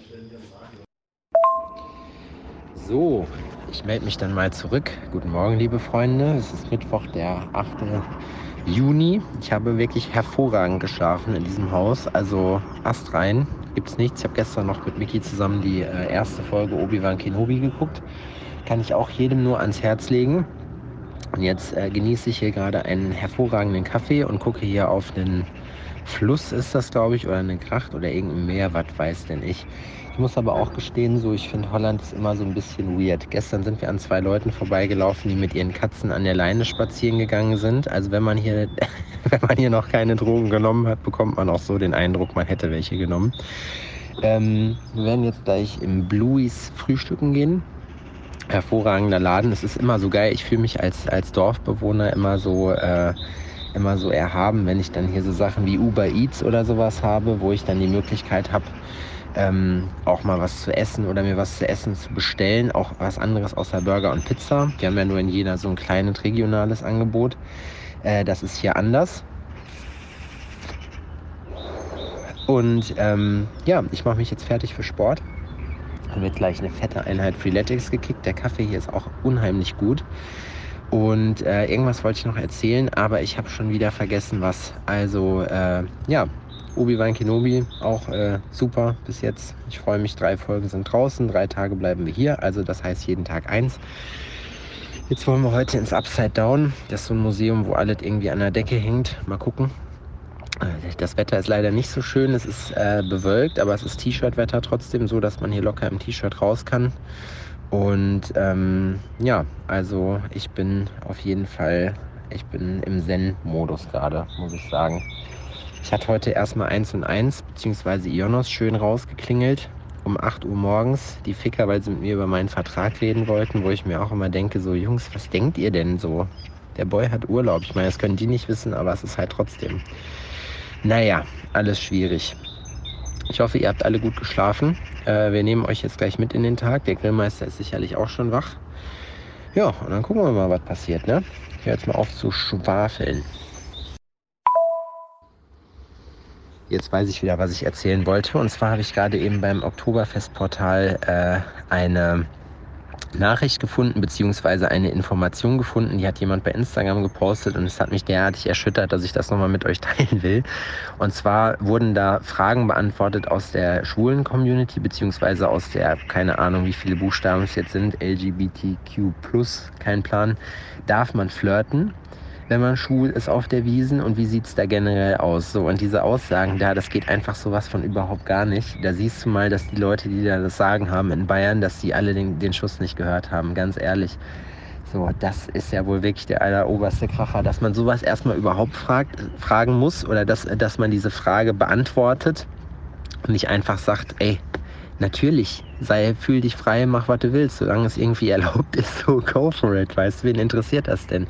So, ich melde mich dann mal zurück. Guten Morgen, liebe Freunde. Es ist Mittwoch, der 8. Juni. Ich habe wirklich hervorragend geschlafen in diesem Haus. Also astrein gibt es nichts. Ich habe gestern noch mit Miki zusammen die äh, erste Folge Obi-Wan Kenobi geguckt. Kann ich auch jedem nur ans Herz legen. Und jetzt äh, genieße ich hier gerade einen hervorragenden Kaffee und gucke hier auf den Fluss, ist das glaube ich, oder eine Gracht oder irgendein Meer, was weiß denn ich. Ich muss aber auch gestehen, so ich finde Holland ist immer so ein bisschen weird. Gestern sind wir an zwei Leuten vorbeigelaufen, die mit ihren Katzen an der Leine spazieren gegangen sind. Also wenn man hier, wenn man hier noch keine Drogen genommen hat, bekommt man auch so den Eindruck, man hätte welche genommen. Ähm, wir werden jetzt gleich im Blues frühstücken gehen. Hervorragender Laden. Es ist immer so geil. Ich fühle mich als, als Dorfbewohner immer so, äh, immer so erhaben, wenn ich dann hier so Sachen wie Uber Eats oder sowas habe, wo ich dann die Möglichkeit habe, ähm, auch mal was zu essen oder mir was zu essen zu bestellen. Auch was anderes außer Burger und Pizza. Die haben ja nur in Jena so ein kleines regionales Angebot. Äh, das ist hier anders. Und ähm, ja, ich mache mich jetzt fertig für Sport. Dann wird gleich eine fette Einheit Freeletics gekickt. Der Kaffee hier ist auch unheimlich gut. Und äh, irgendwas wollte ich noch erzählen, aber ich habe schon wieder vergessen, was. Also, äh, ja, Obi-Wan Kenobi auch äh, super bis jetzt. Ich freue mich, drei Folgen sind draußen, drei Tage bleiben wir hier, also das heißt jeden Tag eins. Jetzt wollen wir heute ins Upside Down. Das ist so ein Museum, wo alles irgendwie an der Decke hängt. Mal gucken. Äh, das Wetter ist leider nicht so schön. Es ist äh, bewölkt, aber es ist T-Shirt-Wetter trotzdem so, dass man hier locker im T-Shirt raus kann. Und ähm, ja, also ich bin auf jeden Fall, ich bin im Zen-Modus gerade, muss ich sagen. Ich hatte heute erstmal 1 und 1 bzw. Ionos schön rausgeklingelt um 8 Uhr morgens. Die Ficker, weil sie mit mir über meinen Vertrag reden wollten, wo ich mir auch immer denke, so Jungs, was denkt ihr denn so? Der Boy hat Urlaub. Ich meine, das können die nicht wissen, aber es ist halt trotzdem. Naja, alles schwierig. Ich hoffe, ihr habt alle gut geschlafen. Äh, wir nehmen euch jetzt gleich mit in den Tag. Der Grillmeister ist sicherlich auch schon wach. Ja, und dann gucken wir mal, was passiert. Ne? Ich höre jetzt mal auf zu schwafeln. Jetzt weiß ich wieder, was ich erzählen wollte. Und zwar habe ich gerade eben beim Oktoberfestportal äh, eine Nachricht gefunden, beziehungsweise eine Information gefunden. Die hat jemand bei Instagram gepostet und es hat mich derartig erschüttert, dass ich das nochmal mit euch teilen will. Und zwar wurden da Fragen beantwortet aus der schwulen Community, beziehungsweise aus der, keine Ahnung, wie viele Buchstaben es jetzt sind, LGBTQ, kein Plan. Darf man flirten? Wenn man schwul ist auf der Wiesen und wie sieht es da generell aus? So, und diese Aussagen da, das geht einfach sowas von überhaupt gar nicht. Da siehst du mal, dass die Leute, die da das Sagen haben in Bayern, dass die alle den, den Schuss nicht gehört haben, ganz ehrlich. So, das ist ja wohl wirklich der alleroberste Kracher, dass man sowas erstmal überhaupt fragt, fragen muss oder dass, dass man diese Frage beantwortet und nicht einfach sagt, ey, natürlich, sei, fühl dich frei, mach, was du willst, solange es irgendwie erlaubt ist, so go for it, weißt du, wen interessiert das denn?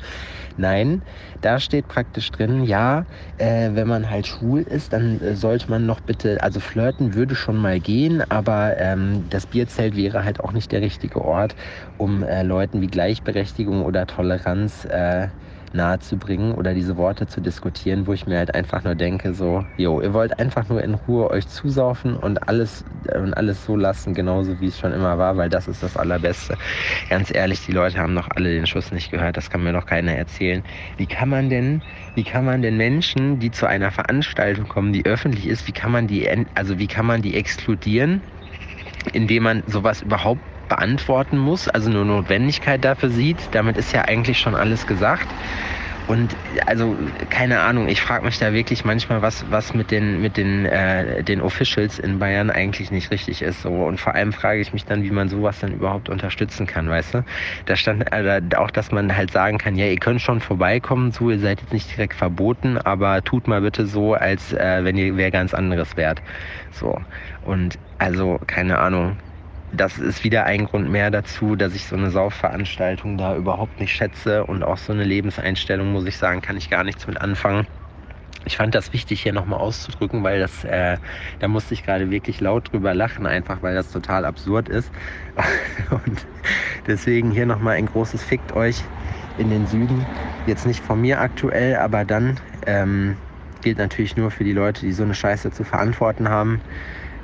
Nein, da steht praktisch drin, ja, äh, wenn man halt schwul ist, dann äh, sollte man noch bitte, also flirten würde schon mal gehen, aber ähm, das Bierzelt wäre halt auch nicht der richtige Ort, um äh, Leuten wie Gleichberechtigung oder Toleranz äh, nahezubringen oder diese Worte zu diskutieren, wo ich mir halt einfach nur denke, so, jo, ihr wollt einfach nur in Ruhe euch zusaufen und alles, und alles so lassen, genauso wie es schon immer war, weil das ist das Allerbeste. Ganz ehrlich, die Leute haben noch alle den Schuss nicht gehört, das kann mir noch keiner erzählen. Wie kann man denn, wie kann man denn Menschen, die zu einer Veranstaltung kommen, die öffentlich ist, wie kann man die, also wie kann man die exkludieren, indem man sowas überhaupt beantworten muss, also eine Notwendigkeit dafür sieht. Damit ist ja eigentlich schon alles gesagt. Und also keine Ahnung, ich frage mich da wirklich manchmal, was, was mit den, mit den, äh, den Officials in Bayern eigentlich nicht richtig ist. So. Und vor allem frage ich mich dann, wie man sowas dann überhaupt unterstützen kann, weißt du? Da stand also auch, dass man halt sagen kann, ja, ihr könnt schon vorbeikommen, so, ihr seid jetzt nicht direkt verboten, aber tut mal bitte so, als äh, wenn ihr wer ganz anderes wärt. So. Und also, keine Ahnung das ist wieder ein Grund mehr dazu, dass ich so eine Saufveranstaltung da überhaupt nicht schätze und auch so eine Lebenseinstellung, muss ich sagen, kann ich gar nichts mit anfangen. Ich fand das wichtig hier nochmal auszudrücken, weil das, äh, da musste ich gerade wirklich laut drüber lachen, einfach weil das total absurd ist. Und deswegen hier nochmal ein großes Fickt euch in den Süden. Jetzt nicht von mir aktuell, aber dann ähm, gilt natürlich nur für die Leute, die so eine Scheiße zu verantworten haben.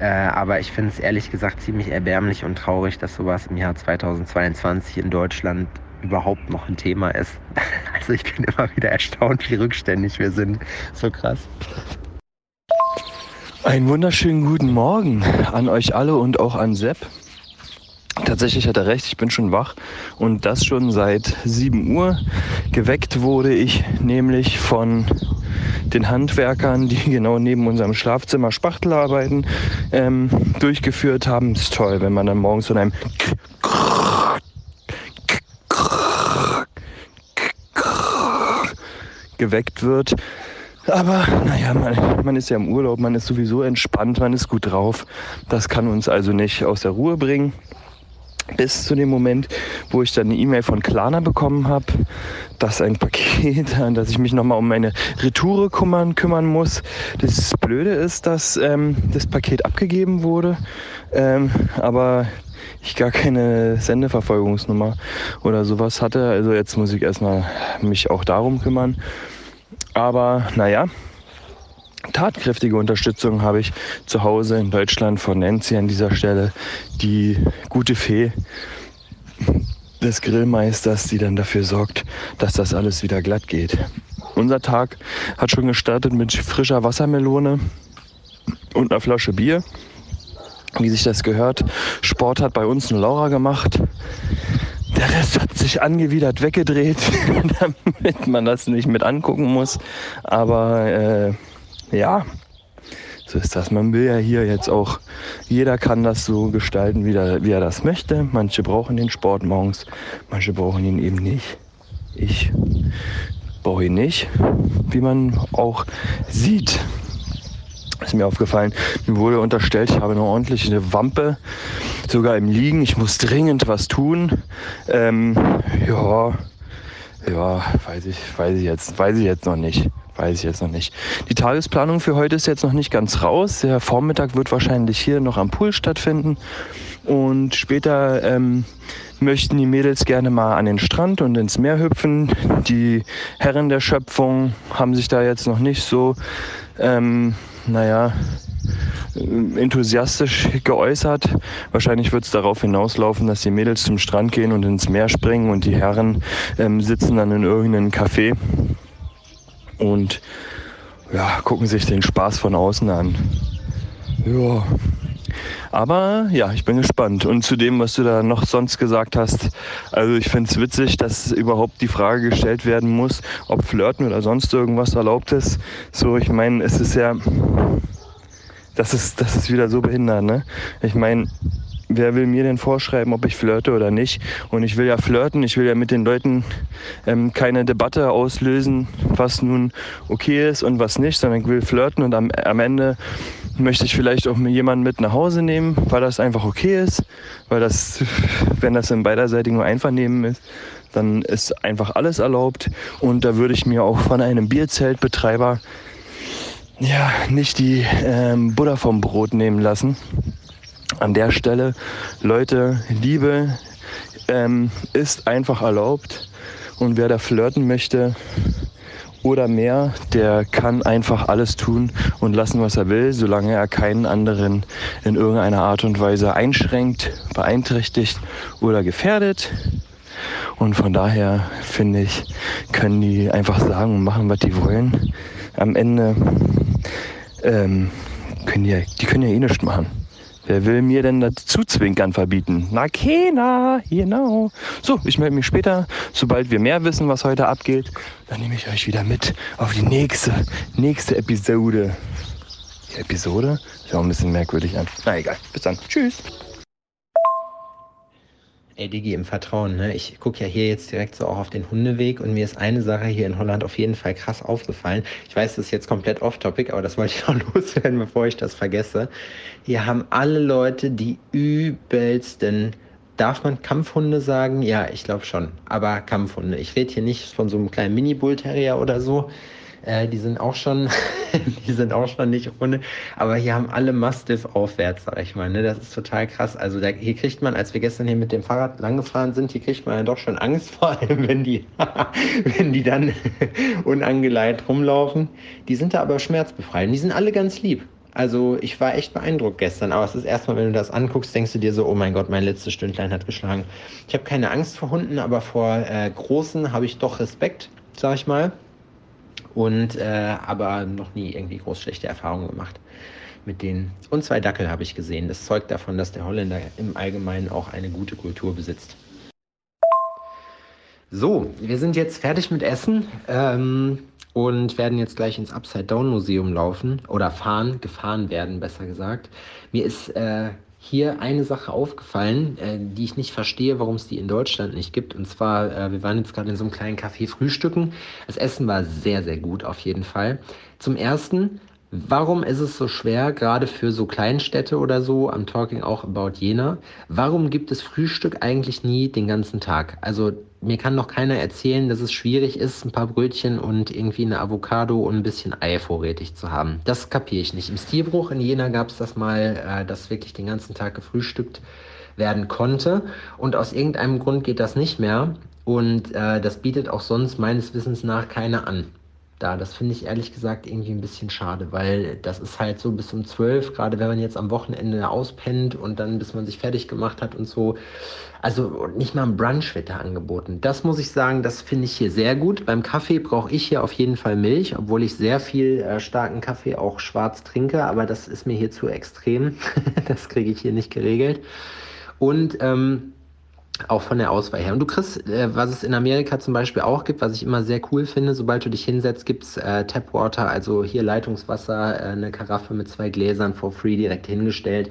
Äh, aber ich finde es ehrlich gesagt ziemlich erbärmlich und traurig, dass sowas im Jahr 2022 in Deutschland überhaupt noch ein Thema ist. Also ich bin immer wieder erstaunt, wie rückständig wir sind. So krass. Einen wunderschönen guten Morgen an euch alle und auch an Sepp. Tatsächlich hat er recht, ich bin schon wach und das schon seit 7 Uhr. Geweckt wurde ich nämlich von den Handwerkern, die genau neben unserem Schlafzimmer Spachtelarbeiten ähm, durchgeführt haben. Ist toll, wenn man dann morgens von einem geweckt wird. Aber naja, man, man ist ja im Urlaub, man ist sowieso entspannt, man ist gut drauf. Das kann uns also nicht aus der Ruhe bringen bis zu dem Moment, wo ich dann eine E-Mail von Klarna bekommen habe, dass ein Paket, an das ich mich nochmal um meine Retoure kümmern, kümmern muss. Das Blöde ist, dass ähm, das Paket abgegeben wurde, ähm, aber ich gar keine Sendeverfolgungsnummer oder sowas hatte. Also jetzt muss ich erstmal mich auch darum kümmern. Aber naja, tatkräftige Unterstützung habe ich zu Hause in Deutschland von Nancy an dieser Stelle, die gute Fee des Grillmeisters, die dann dafür sorgt, dass das alles wieder glatt geht. Unser Tag hat schon gestartet mit frischer Wassermelone und einer Flasche Bier. Wie sich das gehört. Sport hat bei uns nur Laura gemacht. Der Rest hat sich angewidert weggedreht, damit man das nicht mit angucken muss. Aber äh, ja, so ist das. Man will ja hier jetzt auch, jeder kann das so gestalten, wie er, wie er das möchte. Manche brauchen den Sport morgens, manche brauchen ihn eben nicht. Ich brauche ihn nicht, wie man auch sieht. Ist mir aufgefallen, mir wurde unterstellt, ich habe eine ordentliche Wampe, sogar im Liegen. Ich muss dringend was tun. Ähm, ja, ja, weiß ich, weiß ich jetzt, weiß ich jetzt noch nicht. Weiß ich jetzt noch nicht. Die Tagesplanung für heute ist jetzt noch nicht ganz raus. Der Vormittag wird wahrscheinlich hier noch am Pool stattfinden. Und später ähm, möchten die Mädels gerne mal an den Strand und ins Meer hüpfen. Die Herren der Schöpfung haben sich da jetzt noch nicht so, ähm, naja, enthusiastisch geäußert. Wahrscheinlich wird es darauf hinauslaufen, dass die Mädels zum Strand gehen und ins Meer springen und die Herren ähm, sitzen dann in irgendeinem Café und ja, gucken sich den Spaß von außen an. Ja. Aber ja, ich bin gespannt. Und zu dem, was du da noch sonst gesagt hast, also ich finde es witzig, dass überhaupt die Frage gestellt werden muss, ob Flirten oder sonst irgendwas erlaubt ist. So, ich meine, es ist ja, das ist, das ist wieder so behindert, ne? Ich meine, wer will mir denn vorschreiben, ob ich flirte oder nicht? Und ich will ja flirten, ich will ja mit den Leuten ähm, keine Debatte auslösen, was nun okay ist und was nicht, sondern ich will flirten und am, am Ende möchte ich vielleicht auch jemanden mit nach Hause nehmen, weil das einfach okay ist, weil das, wenn das im beiderseitigen Einvernehmen ist, dann ist einfach alles erlaubt und da würde ich mir auch von einem Bierzeltbetreiber ja nicht die ähm, Butter vom Brot nehmen lassen an der Stelle, Leute, Liebe ähm, ist einfach erlaubt. Und wer da flirten möchte oder mehr, der kann einfach alles tun und lassen, was er will, solange er keinen anderen in irgendeiner Art und Weise einschränkt, beeinträchtigt oder gefährdet. Und von daher finde ich, können die einfach sagen und machen, was die wollen. Am Ende ähm, können die, die können ja eh nichts machen. Wer will mir denn dazu zwinkern verbieten? Na, keiner, genau. So, ich melde mich später, sobald wir mehr wissen, was heute abgeht. Dann nehme ich euch wieder mit auf die nächste, nächste Episode. Die Episode? Ist auch ein bisschen merkwürdig an. Na egal, bis dann. Tschüss. Ey, Digi, im Vertrauen, ne? Ich gucke ja hier jetzt direkt so auch auf den Hundeweg und mir ist eine Sache hier in Holland auf jeden Fall krass aufgefallen. Ich weiß, das ist jetzt komplett off-topic, aber das wollte ich noch loswerden, bevor ich das vergesse. Hier haben alle Leute die übelsten Darf man Kampfhunde sagen? Ja, ich glaube schon. Aber Kampfhunde. Ich rede hier nicht von so einem kleinen Mini-Bull-Terrier oder so, äh, die sind auch schon, die sind auch schon nicht ohne. Aber hier haben alle Mastiff aufwärts, sag ich mal. Ne? Das ist total krass. Also da, hier kriegt man, als wir gestern hier mit dem Fahrrad langgefahren sind, hier kriegt man ja doch schon Angst, vor allem wenn die, wenn die dann unangeleitet rumlaufen. Die sind da aber schmerzbefreit. Und die sind alle ganz lieb. Also ich war echt beeindruckt gestern, aber es ist erstmal, wenn du das anguckst, denkst du dir so, oh mein Gott, mein letztes Stündlein hat geschlagen. Ich habe keine Angst vor Hunden, aber vor äh, Großen habe ich doch Respekt, sag ich mal und äh, aber noch nie irgendwie groß schlechte Erfahrungen gemacht mit denen. Und zwei Dackel habe ich gesehen. Das zeugt davon, dass der Holländer im Allgemeinen auch eine gute Kultur besitzt. So, wir sind jetzt fertig mit Essen ähm, und werden jetzt gleich ins Upside Down Museum laufen oder fahren, gefahren werden, besser gesagt. Mir ist äh, hier eine Sache aufgefallen, äh, die ich nicht verstehe, warum es die in Deutschland nicht gibt. Und zwar, äh, wir waren jetzt gerade in so einem kleinen Café frühstücken. Das Essen war sehr, sehr gut auf jeden Fall. Zum ersten Warum ist es so schwer, gerade für so Kleinstädte oder so, am Talking auch about Jena, warum gibt es Frühstück eigentlich nie den ganzen Tag? Also mir kann doch keiner erzählen, dass es schwierig ist, ein paar Brötchen und irgendwie eine Avocado und ein bisschen Ei vorrätig zu haben. Das kapiere ich nicht. Im Stilbruch in Jena gab es das mal, äh, dass wirklich den ganzen Tag gefrühstückt werden konnte. Und aus irgendeinem Grund geht das nicht mehr. Und äh, das bietet auch sonst meines Wissens nach keiner an da. Das finde ich ehrlich gesagt irgendwie ein bisschen schade, weil das ist halt so bis um zwölf, gerade wenn man jetzt am Wochenende auspennt und dann bis man sich fertig gemacht hat und so. Also nicht mal ein Brunch wird da angeboten. Das muss ich sagen, das finde ich hier sehr gut. Beim Kaffee brauche ich hier auf jeden Fall Milch, obwohl ich sehr viel äh, starken Kaffee auch schwarz trinke, aber das ist mir hier zu extrem. das kriege ich hier nicht geregelt. Und ähm, auch von der Auswahl her. Und du kriegst, äh, was es in Amerika zum Beispiel auch gibt, was ich immer sehr cool finde, sobald du dich hinsetzt, gibt's äh, Tapwater, also hier Leitungswasser, äh, eine Karaffe mit zwei Gläsern for free direkt hingestellt.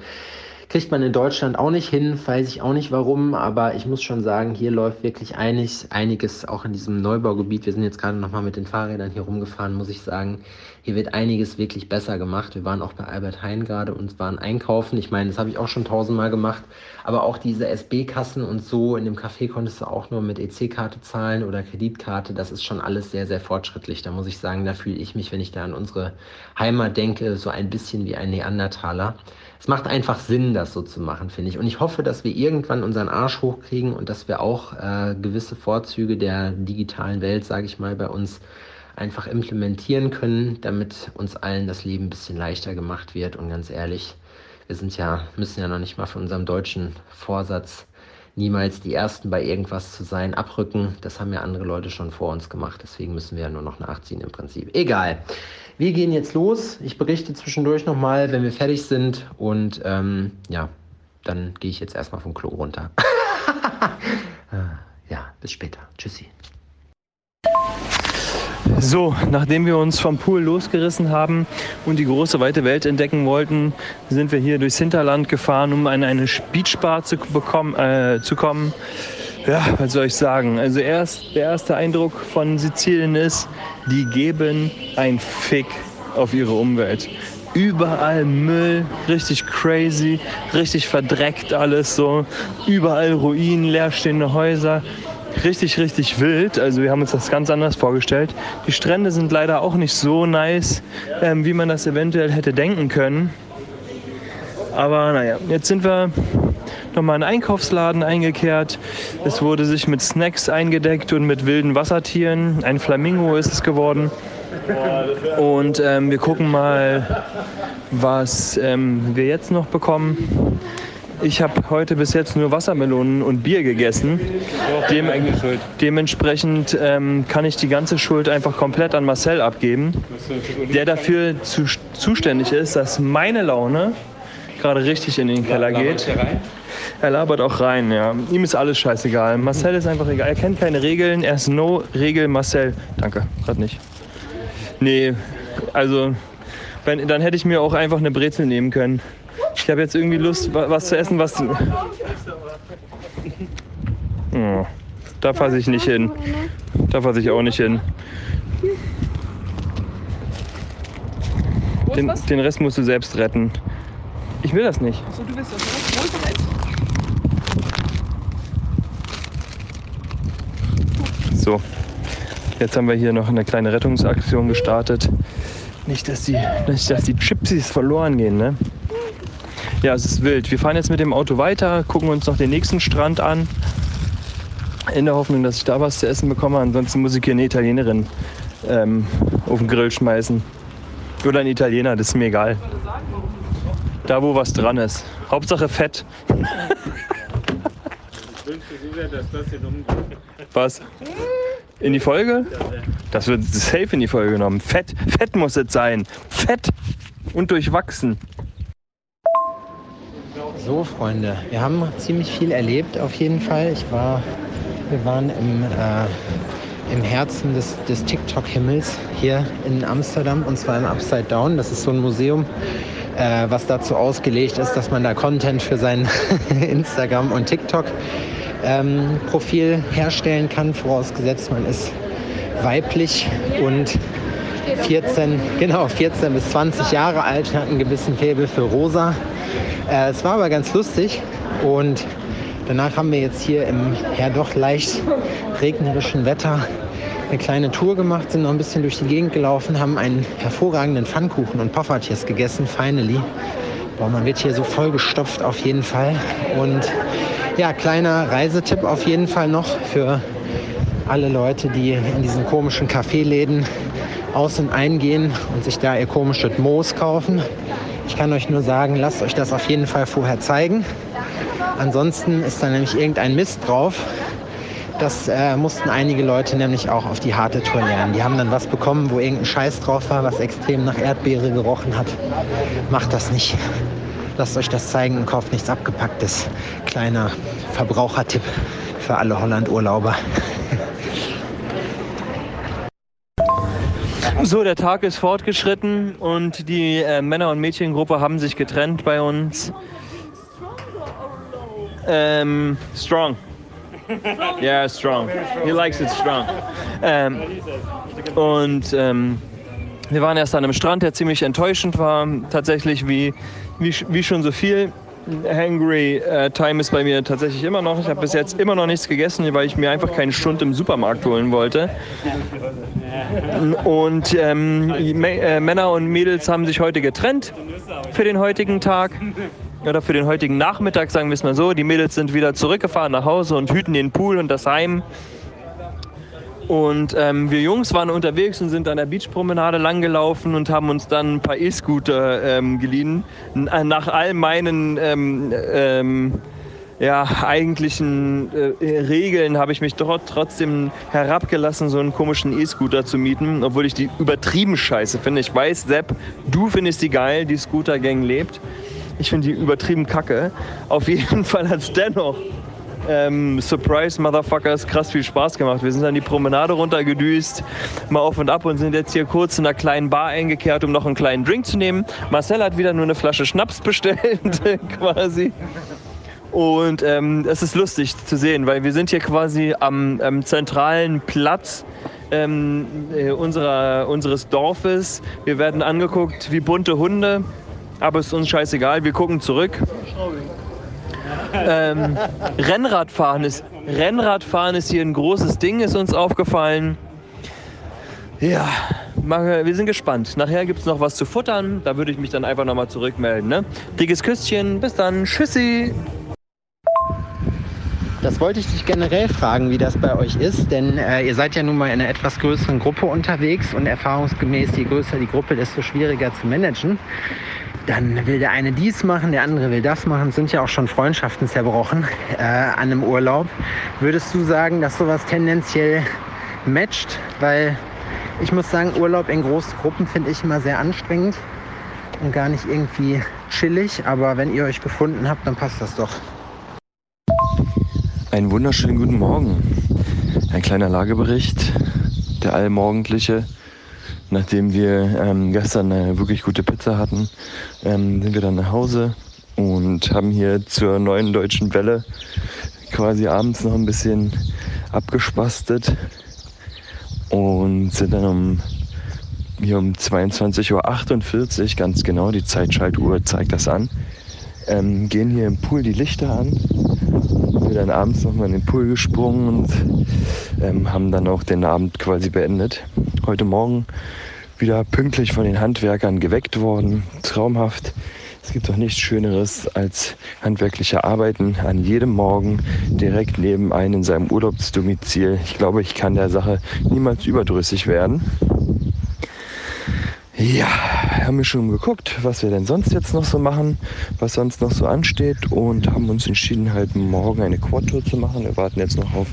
Kriegt man in Deutschland auch nicht hin, weiß ich auch nicht warum, aber ich muss schon sagen, hier läuft wirklich einig, einiges auch in diesem Neubaugebiet. Wir sind jetzt gerade nochmal mit den Fahrrädern hier rumgefahren, muss ich sagen. Hier wird einiges wirklich besser gemacht. Wir waren auch bei Albert Heijn gerade und waren einkaufen. Ich meine, das habe ich auch schon tausendmal gemacht. Aber auch diese SB-Kassen und so, in dem Café konntest du auch nur mit EC-Karte zahlen oder Kreditkarte. Das ist schon alles sehr, sehr fortschrittlich. Da muss ich sagen, da fühle ich mich, wenn ich da an unsere Heimat denke, so ein bisschen wie ein Neandertaler. Es macht einfach Sinn, das so zu machen, finde ich. Und ich hoffe, dass wir irgendwann unseren Arsch hochkriegen und dass wir auch äh, gewisse Vorzüge der digitalen Welt, sage ich mal, bei uns einfach implementieren können, damit uns allen das Leben ein bisschen leichter gemacht wird. Und ganz ehrlich, wir sind ja, müssen ja noch nicht mal von unserem deutschen Vorsatz niemals die Ersten bei irgendwas zu sein, abrücken. Das haben ja andere Leute schon vor uns gemacht. Deswegen müssen wir ja nur noch nachziehen im Prinzip. Egal. Wir gehen jetzt los. Ich berichte zwischendurch nochmal, wenn wir fertig sind. Und ähm, ja, dann gehe ich jetzt erstmal vom Klo runter. ja, bis später. Tschüssi. So, nachdem wir uns vom Pool losgerissen haben und die große weite Welt entdecken wollten, sind wir hier durchs Hinterland gefahren, um an eine Beachbar zu, bekommen, äh, zu kommen. Ja, was soll ich sagen? Also erst der erste Eindruck von Sizilien ist, die geben ein Fick auf ihre Umwelt. Überall Müll, richtig crazy, richtig verdreckt alles so. Überall Ruinen, leerstehende Häuser. Richtig, richtig wild. Also wir haben uns das ganz anders vorgestellt. Die Strände sind leider auch nicht so nice, ähm, wie man das eventuell hätte denken können. Aber naja, jetzt sind wir nochmal in einen Einkaufsladen eingekehrt. Es wurde sich mit Snacks eingedeckt und mit wilden Wassertieren. Ein Flamingo ist es geworden. Und ähm, wir gucken mal, was ähm, wir jetzt noch bekommen. Ich habe heute bis jetzt nur Wassermelonen und Bier gegessen. Dem, dementsprechend ähm, kann ich die ganze Schuld einfach komplett an Marcel abgeben, der dafür zu, zuständig ist, dass meine Laune gerade richtig in den Keller geht. Er labert auch rein, ja. Ihm ist alles scheißegal. Marcel ist einfach egal. Er kennt keine Regeln. Er ist no Regel Marcel. Danke, gerade nicht. Nee, also wenn, dann hätte ich mir auch einfach eine Brezel nehmen können. Ich habe jetzt irgendwie Lust, was zu essen, was. Oh, da fasse ich nicht hin. Da fasse ich auch nicht hin. Den, den, Rest musst du selbst retten. Ich will das nicht. Achso, du willst das? Wo ist das jetzt? So, jetzt haben wir hier noch eine kleine Rettungsaktion gestartet. Nicht, dass die, nicht, dass die Chipsies verloren gehen, ne? Ja, es ist wild. Wir fahren jetzt mit dem Auto weiter, gucken uns noch den nächsten Strand an. In der Hoffnung, dass ich da was zu essen bekomme. Ansonsten muss ich hier eine Italienerin ähm, auf den Grill schmeißen. Oder ein Italiener, das ist mir egal. Da, wo was dran ist. Hauptsache Fett. Was? In die Folge? Das wird safe in die Folge genommen. Fett, Fett muss es sein. Fett und durchwachsen. So, Freunde, wir haben ziemlich viel erlebt auf jeden Fall. Ich war, wir waren im, äh, im Herzen des, des TikTok-Himmels hier in Amsterdam und zwar im Upside Down. Das ist so ein Museum, äh, was dazu ausgelegt ist, dass man da Content für sein Instagram und TikTok ähm, herstellen kann, vorausgesetzt man ist weiblich und 14, genau, 14 bis 20 Jahre alt, hat einen gewissen Faible für rosa. Äh, es war aber ganz lustig und danach haben wir jetzt hier im ja doch leicht regnerischen Wetter eine kleine Tour gemacht, sind noch ein bisschen durch die Gegend gelaufen, haben einen hervorragenden Pfannkuchen und Poffertjes gegessen, finally. Boah, man wird hier so vollgestopft auf jeden Fall. Und ja, kleiner Reisetipp auf jeden Fall noch für alle Leute, die in diesen komischen Kaffeeläden aus- und eingehen und sich da ihr komisches Moos kaufen. Ich kann euch nur sagen, lasst euch das auf jeden Fall vorher zeigen. Ansonsten ist da nämlich irgendein Mist drauf. Das äh, mussten einige Leute nämlich auch auf die harte Tour lernen. Die haben dann was bekommen, wo irgendein Scheiß drauf war, was extrem nach Erdbeere gerochen hat. Macht das nicht. Lasst euch das zeigen und kauft nichts Abgepacktes. Kleiner Verbrauchertipp für alle Holland-Urlauber. So, der Tag ist fortgeschritten und die äh, Männer- und Mädchengruppe haben sich getrennt bei uns. Ähm, strong. Yeah, strong. He likes it strong. Ähm, und ähm, wir waren erst an einem Strand, der ziemlich enttäuschend war. Tatsächlich wie, wie, wie schon so viel. Hangry äh, Time ist bei mir tatsächlich immer noch. Ich habe bis jetzt immer noch nichts gegessen, weil ich mir einfach keine Stunde im Supermarkt holen wollte. Und ähm, äh, Männer und Mädels haben sich heute getrennt für den heutigen Tag. Oder für den heutigen Nachmittag, sagen wir es mal so. Die Mädels sind wieder zurückgefahren nach Hause und hüten den Pool und das Heim. Und ähm, wir Jungs waren unterwegs und sind an der Beachpromenade langgelaufen und haben uns dann ein paar E-Scooter ähm, geliehen. Äh, nach all meinen ähm, ähm, ja, eigentlichen äh, Regeln habe ich mich trotzdem herabgelassen, so einen komischen E-Scooter zu mieten, obwohl ich die übertrieben scheiße finde. Ich weiß, Sepp, du findest die geil, die Scooter-Gang lebt. Ich finde die übertrieben kacke. Auf jeden Fall hat es dennoch Ähm, Surprise, Motherfuckers, krass viel Spaß gemacht. Wir sind dann die Promenade runtergedüst, mal auf und ab und sind jetzt hier kurz in einer kleinen Bar eingekehrt, um noch einen kleinen Drink zu nehmen. Marcel hat wieder nur eine Flasche Schnaps bestellt, quasi. Und ähm, es ist lustig zu sehen, weil wir sind hier quasi am, am zentralen Platz ähm, äh, unserer, unseres Dorfes. Wir werden angeguckt wie bunte Hunde, aber es ist uns scheißegal, wir gucken zurück. Ähm, Rennradfahren, ist, Rennradfahren ist hier ein großes Ding, ist uns aufgefallen. Ja, wir sind gespannt. Nachher gibt es noch was zu futtern. Da würde ich mich dann einfach nochmal zurückmelden. Ne? Dickes Küsschen, bis dann. Tschüssi. Das wollte ich dich generell fragen, wie das bei euch ist, denn äh, ihr seid ja nun mal in einer etwas größeren Gruppe unterwegs und erfahrungsgemäß, je größer die Gruppe, desto schwieriger zu managen. Dann will der eine dies machen, der andere will das machen. Es sind ja auch schon Freundschaften zerbrochen äh, an einem Urlaub. Würdest du sagen, dass sowas tendenziell matcht? Weil ich muss sagen, Urlaub in großen Gruppen finde ich immer sehr anstrengend und gar nicht irgendwie chillig. Aber wenn ihr euch gefunden habt, dann passt das doch. Einen wunderschönen guten Morgen. Ein kleiner Lagebericht, der allmorgendliche. Nachdem wir ähm, gestern eine wirklich gute Pizza hatten, ähm, sind wir dann nach Hause und haben hier zur neuen deutschen Welle quasi abends noch ein bisschen abgespastet und sind dann um hier um 22.48 Uhr, ganz genau, die Zeitschaltuhr zeigt das an, ähm, gehen hier im Pool die Lichter an wir dann abends nochmal in den Pool gesprungen und ähm, haben dann auch den Abend quasi beendet. Heute Morgen wieder pünktlich von den Handwerkern geweckt worden. Traumhaft. Es gibt doch nichts Schöneres als handwerkliche Arbeiten an jedem Morgen direkt neben einem in seinem Urlaubsdomizil. Ich glaube, ich kann der Sache niemals überdrüssig werden. Ja, haben wir schon geguckt, was wir denn sonst jetzt noch so machen, was sonst noch so ansteht und haben uns entschieden, halt morgen eine Quad-Tour zu machen. Wir warten jetzt noch auf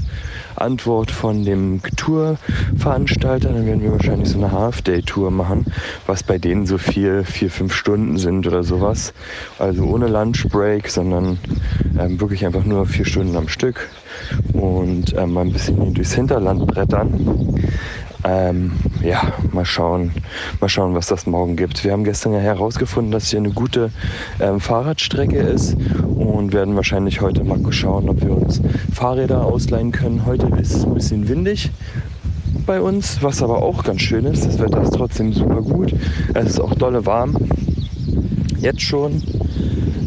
Antwort von dem Tour-Veranstalter. Dann werden wir wahrscheinlich so eine Half-Day-Tour machen, was bei denen so vier, vier, fünf Stunden sind oder sowas. Also ohne Lunch-Break, sondern ähm, wirklich einfach nur vier Stunden am Stück und ähm, mal ein bisschen durchs Hinterland brettern. Ähm, ja, mal schauen, mal schauen, was das morgen gibt. Wir haben gestern ja herausgefunden, dass hier eine gute ähm, Fahrradstrecke ist und werden wahrscheinlich heute mal schauen, ob wir uns Fahrräder ausleihen können. Heute ist es ein bisschen windig bei uns, was aber auch ganz schön ist. Das Wetter ist trotzdem super gut. Es ist auch dolle warm. Jetzt schon.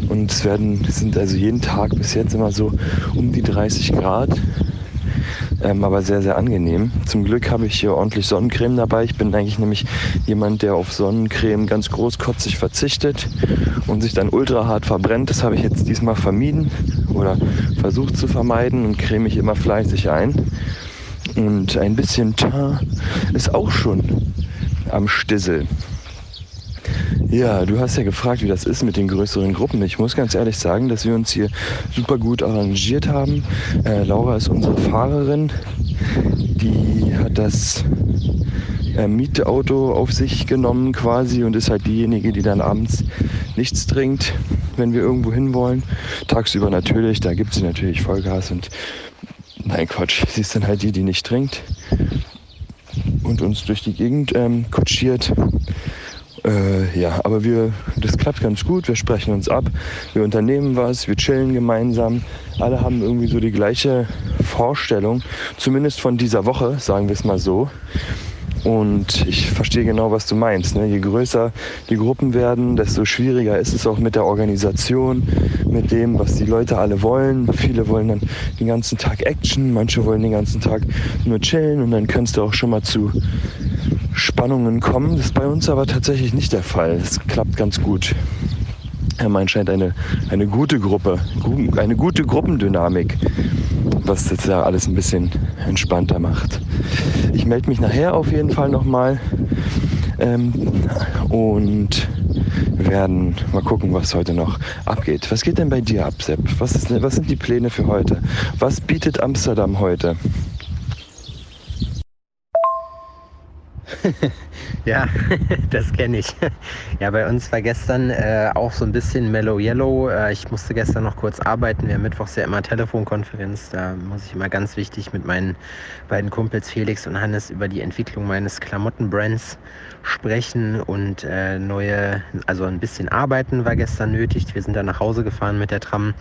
Und es werden, es sind also jeden Tag bis jetzt immer so um die 30 Grad ähm, aber sehr, sehr angenehm. Zum Glück habe ich hier ordentlich Sonnencreme dabei. Ich bin eigentlich nämlich jemand, der auf Sonnencreme ganz großkotzig verzichtet und sich dann ultra hart verbrennt. Das habe ich jetzt diesmal vermieden oder versucht zu vermeiden und creme mich immer fleißig ein. Und ein bisschen Teint ist auch schon am Stissel. Ja, du hast ja gefragt, wie das ist mit den größeren Gruppen. Ich muss ganz ehrlich sagen, dass wir uns hier super gut arrangiert haben. Äh, Laura ist unsere Fahrerin. Die hat das äh, Mietauto auf sich genommen quasi und ist halt diejenige, die dann abends nichts trinkt, wenn wir irgendwo hin wollen. Tagsüber natürlich, da gibt sie natürlich Vollgas und nein Quatsch, sie ist dann halt die, die nicht trinkt und uns durch die Gegend ähm, kutschiert. Äh, ja, aber wir, das klappt ganz gut. Wir sprechen uns ab, wir unternehmen was, wir chillen gemeinsam. Alle haben irgendwie so die gleiche Vorstellung, zumindest von dieser Woche, sagen wir es mal so. Und ich verstehe genau, was du meinst. Ne? Je größer die Gruppen werden, desto schwieriger ist es auch mit der Organisation, mit dem, was die Leute alle wollen. Viele wollen dann den ganzen Tag Action, manche wollen den ganzen Tag nur chillen und dann kannst du auch schon mal zu Spannungen kommen. Das ist bei uns aber tatsächlich nicht der Fall. Es klappt ganz gut. Er meint, scheint eine, eine gute Gruppe, eine gute Gruppendynamik, was das ja alles ein bisschen entspannter macht. Ich melde mich nachher auf jeden Fall nochmal ähm, und werden mal gucken, was heute noch abgeht. Was geht denn bei dir ab, Sepp? Was, ist, was sind die Pläne für heute? Was bietet Amsterdam heute? ja, das kenne ich. Ja, bei uns war gestern äh, auch so ein bisschen Mellow Yellow. Äh, ich musste gestern noch kurz arbeiten. Wir haben mittwochs ja immer Telefonkonferenz. Da muss ich immer ganz wichtig mit meinen beiden Kumpels Felix und Hannes über die Entwicklung meines Klamottenbrands sprechen und äh, neue, also ein bisschen arbeiten war gestern nötig. Wir sind dann nach Hause gefahren mit der Tram,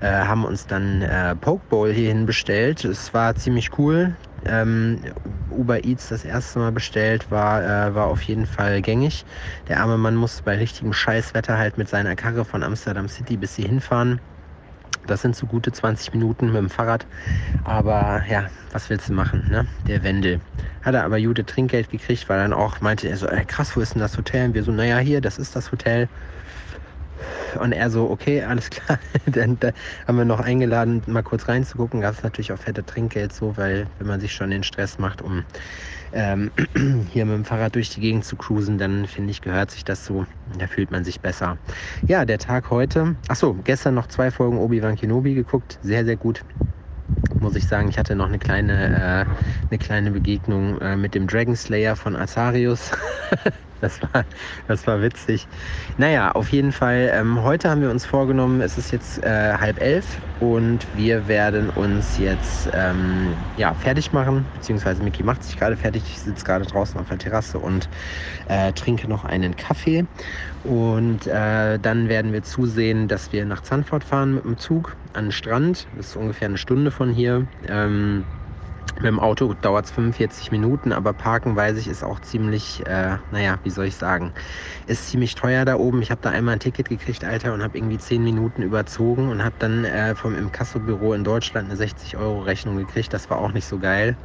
äh, haben uns dann äh, Poke Bowl hierhin bestellt. Es war ziemlich cool. Ähm, Uber Eats das erste Mal bestellt, war, äh, war auf jeden Fall gängig. Der arme Mann musste bei richtigem Scheißwetter halt mit seiner Karre von Amsterdam City bis hier hinfahren. Das sind so gute 20 Minuten mit dem Fahrrad. Aber ja, was willst du machen, ne? Der Wendel. Hat er aber gute Trinkgeld gekriegt, weil dann auch meinte er so, ey, krass, wo ist denn das Hotel? Und wir so, naja, hier, das ist das Hotel. Und er so, okay, alles klar. Dann da haben wir noch eingeladen, mal kurz reinzugucken. Gab es natürlich auch fette Trinkgeld so, weil wenn man sich schon den Stress macht, um ähm, hier mit dem Fahrrad durch die Gegend zu cruisen, dann finde ich, gehört sich das so. Da fühlt man sich besser. Ja, der Tag heute. Achso, gestern noch zwei Folgen Obi-Wan Kenobi geguckt. Sehr, sehr gut muss ich sagen, ich hatte noch eine kleine, äh, eine kleine Begegnung äh, mit dem Dragon Slayer von Azarius. Das war, das war witzig. Naja, auf jeden Fall, ähm, heute haben wir uns vorgenommen, es ist jetzt äh, halb elf und wir werden uns jetzt ähm, ja, fertig machen, beziehungsweise Miki macht sich gerade fertig. Ich sitze gerade draußen auf der Terrasse und äh, trinke noch einen Kaffee. Und äh, dann werden wir zusehen, dass wir nach Zandvoort fahren mit dem Zug an den Strand. Das ist ungefähr eine Stunde von hier. Ähm, mit dem Auto dauert es 45 Minuten, aber parken, weiß ich, ist auch ziemlich, äh, naja, wie soll ich sagen, ist ziemlich teuer da oben. Ich habe da einmal ein Ticket gekriegt, Alter, und habe irgendwie 10 Minuten überzogen und habe dann äh, vom Inkasso-Büro in Deutschland eine 60-Euro-Rechnung gekriegt. Das war auch nicht so geil.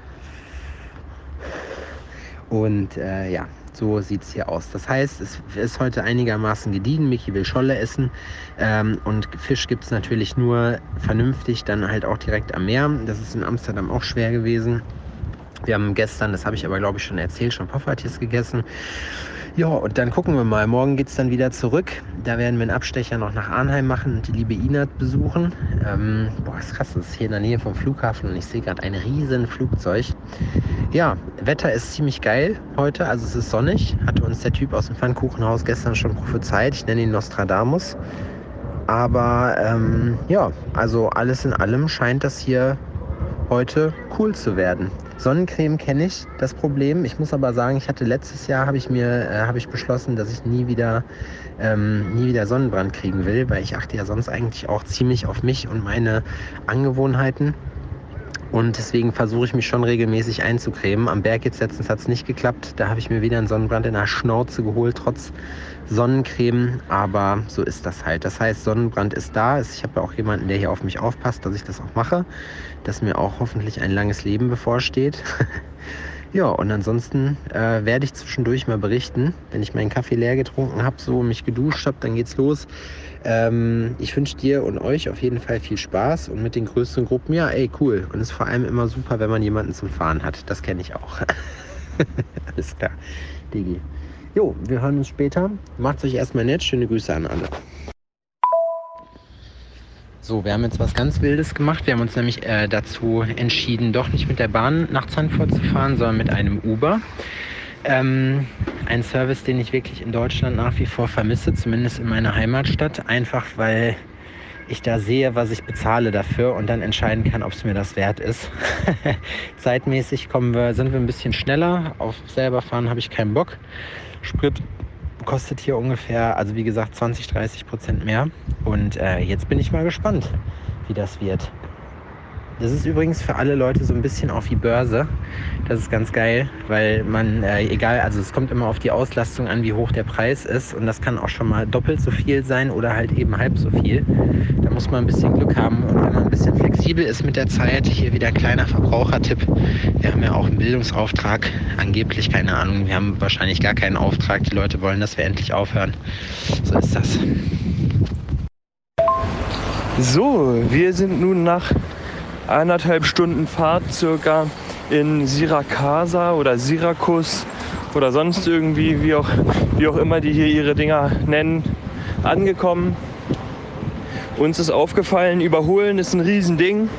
Und äh, ja, so sieht es hier aus. Das heißt, es ist heute einigermaßen gediegen. Michi will Scholle essen. Ähm, und Fisch gibt es natürlich nur vernünftig, dann halt auch direkt am Meer. Das ist in Amsterdam auch schwer gewesen. Wir haben gestern, das habe ich aber glaube ich schon erzählt, schon Poffertjes gegessen. Ja, und dann gucken wir mal. Morgen geht es dann wieder zurück. Da werden wir einen Abstecher noch nach Arnheim machen und die liebe Inat besuchen. Ähm, boah, ist krass, das ist hier in der Nähe vom Flughafen und ich sehe gerade ein riesen Flugzeug. Ja, Wetter ist ziemlich geil heute, also es ist sonnig. Hatte uns der Typ aus dem Pfannkuchenhaus gestern schon prophezeit. Ich nenne ihn Nostradamus. Aber ähm, ja, also alles in allem scheint das hier heute cool zu werden. Sonnencreme kenne ich, das Problem. Ich muss aber sagen, ich hatte letztes Jahr, habe ich mir, äh, habe ich beschlossen, dass ich nie wieder, ähm, nie wieder Sonnenbrand kriegen will, weil ich achte ja sonst eigentlich auch ziemlich auf mich und meine Angewohnheiten. Und deswegen versuche ich mich schon regelmäßig einzucremen. Am Berg jetzt letztens hat es nicht geklappt. Da habe ich mir wieder einen Sonnenbrand in der Schnauze geholt, trotz Sonnencreme. Aber so ist das halt. Das heißt, Sonnenbrand ist da. Ich habe ja auch jemanden, der hier auf mich aufpasst, dass ich das auch mache. Dass mir auch hoffentlich ein langes Leben bevorsteht. Ja, und ansonsten äh, werde ich zwischendurch mal berichten, wenn ich meinen Kaffee leer getrunken habe, so mich geduscht habe, dann geht's los. Ähm, ich wünsche dir und euch auf jeden Fall viel Spaß und mit den größeren Gruppen, ja, ey, cool. Und es ist vor allem immer super, wenn man jemanden zum Fahren hat. Das kenne ich auch. Alles klar. Digi. Jo, wir hören uns später. Macht's euch erstmal nett. Schöne Grüße an alle. So, wir haben jetzt was ganz Wildes gemacht. Wir haben uns nämlich äh, dazu entschieden, doch nicht mit der Bahn nach Zandvoort zu fahren, sondern mit einem Uber. Ähm, ein Service, den ich wirklich in Deutschland nach wie vor vermisse, zumindest in meiner Heimatstadt. Einfach weil ich da sehe, was ich bezahle dafür und dann entscheiden kann, ob es mir das wert ist. Zeitmäßig kommen wir, sind wir ein bisschen schneller. Auf selber fahren habe ich keinen Bock. Sprit kostet hier ungefähr, also wie gesagt, 20, 30 Prozent mehr. Und äh, jetzt bin ich mal gespannt, wie das wird. Das ist übrigens für alle Leute so ein bisschen auf die Börse. Das ist ganz geil, weil man, äh, egal, also es kommt immer auf die Auslastung an, wie hoch der Preis ist. Und das kann auch schon mal doppelt so viel sein oder halt eben halb so viel. Da muss man ein bisschen Glück haben. Und wenn man ein bisschen flexibel ist mit der Zeit, hier wieder kleiner Verbrauchertipp. Wir haben ja auch einen Bildungsauftrag. Angeblich, keine Ahnung, wir haben wahrscheinlich gar keinen Auftrag. Die Leute wollen, dass wir endlich aufhören. So ist das. So, wir sind nun nach eineinhalb Stunden Fahrt circa in Siracasa oder Syrakus oder sonst irgendwie, wie auch, wie auch immer die hier ihre Dinger nennen, angekommen. Uns ist aufgefallen, überholen ist ein Riesending.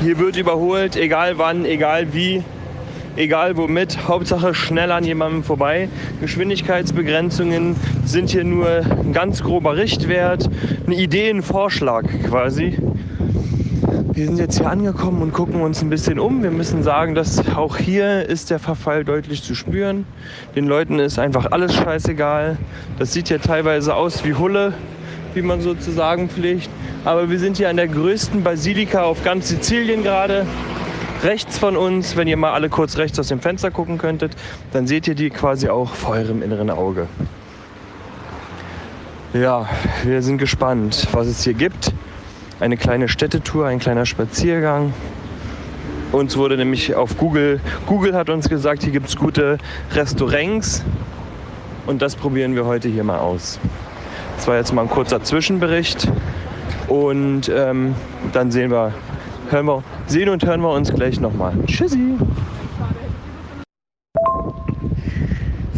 Hier wird überholt, egal wann, egal wie. egal womit, Hauptsache schnell an jemandem vorbei. Geschwindigkeitsbegrenzungen sind hier nur ein ganz grober Richtwert, ein Ideenvorschlag quasi. Wir sind jetzt hier angekommen und gucken uns ein bisschen um. Wir müssen sagen, dass auch hier ist der Verfall deutlich zu spüren. Den Leuten ist einfach alles scheißegal. Das sieht ja teilweise aus wie Hulle, wie man sozusagen pflegt. Aber wir sind hier an der größten Basilika auf ganz Sizilien gerade. Rechts von uns, wenn ihr mal alle kurz rechts aus dem Fenster gucken könntet, dann seht ihr die quasi auch vor eurem inneren Auge. Ja, wir sind gespannt, was es hier gibt eine kleine Städtetour, ein kleiner Spaziergang. Uns wurde nämlich auf Google, Google hat uns gesagt, hier gibt es gute Restaurants und das probieren wir heute hier mal aus. Das war jetzt mal ein kurzer Zwischenbericht und ähm, dann sehen wir, hören wir, sehen und hören wir uns gleich nochmal. Tschüssi!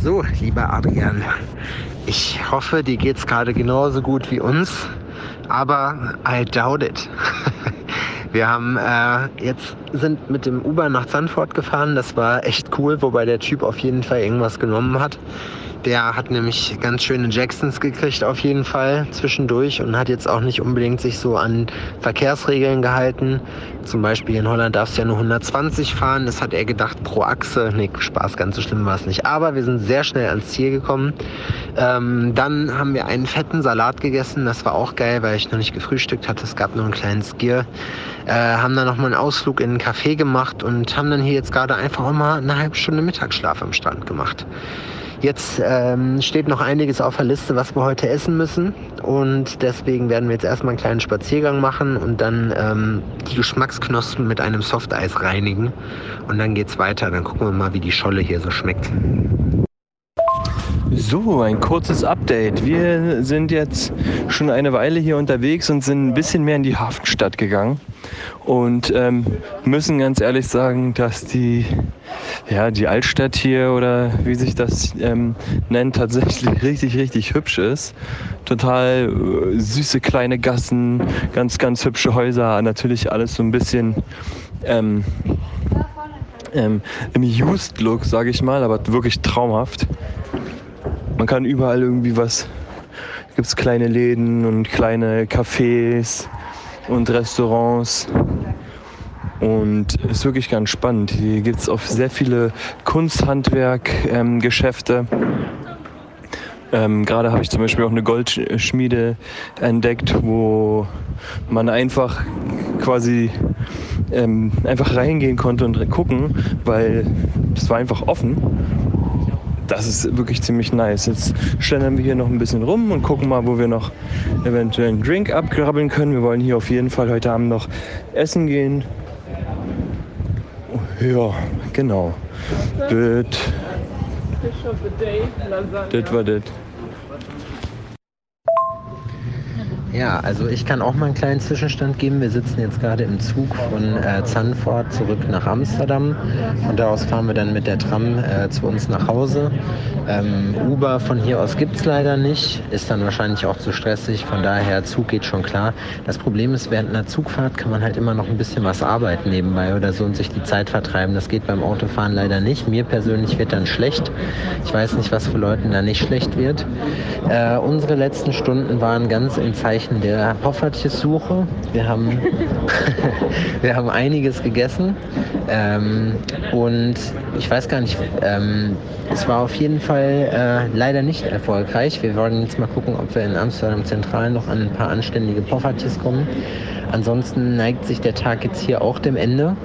So, lieber Adrian, ich hoffe, dir geht es gerade genauso gut wie uns aber I doubt it. Wir haben äh, jetzt sind mit dem Uber nach Zandvoort gefahren. Das war echt cool, wobei der Typ auf jeden Fall irgendwas genommen hat. Der hat nämlich ganz schöne Jacksons gekriegt auf jeden Fall zwischendurch und hat jetzt auch nicht unbedingt sich so an Verkehrsregeln gehalten. Zum Beispiel in Holland darfst du ja nur 120 fahren. Das hat er gedacht pro Achse. Nee, Spaß, ganz so schlimm war es nicht. Aber wir sind sehr schnell ans Ziel gekommen. Ähm, dann haben wir einen fetten Salat gegessen. Das war auch geil, weil ich noch nicht gefrühstückt hatte. Es gab nur einen kleinen Skier. Äh, haben dann nochmal einen Ausflug in ein Café gemacht und haben dann hier jetzt gerade einfach auch mal eine halbe Stunde Mittagsschlaf am Strand gemacht. Jetzt ähm, steht noch einiges auf der Liste, was wir heute essen müssen. Und deswegen werden wir jetzt erstmal einen kleinen Spaziergang machen und dann ähm, die Geschmacksknospen mit einem Softeis reinigen. Und dann geht's weiter. Dann gucken wir mal, wie die Scholle hier so schmeckt. So, ein kurzes Update. Wir sind jetzt schon eine Weile hier unterwegs und sind ein bisschen mehr in die Hafenstadt gegangen und ähm, müssen ganz ehrlich sagen, dass die, ja, die Altstadt hier oder wie sich das ähm, nennt, tatsächlich richtig, richtig hübsch ist. Total äh, süße kleine Gassen, ganz, ganz hübsche Häuser, natürlich alles so ein bisschen ähm, ähm, im Used-Look, sage ich mal, aber wirklich traumhaft. Man kann überall irgendwie was, gibt es kleine Läden und kleine Cafés und Restaurants. Und ist wirklich ganz spannend. Hier gibt es auch sehr viele Kunsthandwerk-Geschäfte. Ähm, Gerade habe ich zum Beispiel auch eine Goldschmiede entdeckt, wo man einfach quasi ähm, einfach reingehen konnte und gucken, weil das war einfach offen das ist wirklich ziemlich nice. Jetzt schlendern wir hier noch ein bisschen rum und gucken mal, wo wir noch eventuell einen Drink abgrabbeln können. Wir wollen hier auf jeden Fall heute Abend noch essen gehen. Ja, genau. Das, das war das. Ja, also ich kann auch mal einen kleinen Zwischenstand geben. Wir sitzen jetzt gerade im Zug von äh, Zandvoort zurück nach Amsterdam. Von da aus fahren wir dann mit der Tram äh, zu uns nach Hause. Ähm, Uber von hier aus gibt es leider nicht. Ist dann wahrscheinlich auch zu stressig. Von daher, Zug geht schon klar. Das Problem ist, während einer Zugfahrt kann man halt immer noch ein bisschen was arbeiten nebenbei oder so und sich die Zeit vertreiben. Das geht beim Autofahren leider nicht. Mir persönlich wird dann schlecht. Ich weiß nicht, was für Leuten da nicht schlecht wird. Äh, unsere letzten Stunden waren ganz im Zeichen Zeichen der Poffertjes-Suche. Wir haben, wir haben einiges gegessen ähm, und ich weiß gar nicht, ähm, es war auf jeden Fall äh, leider nicht erfolgreich. Wir wollen jetzt mal gucken, ob wir in Amsterdam Zentral noch an ein paar anständige Poffertjes kommen. Ansonsten neigt sich der Tag jetzt hier auch dem Ende.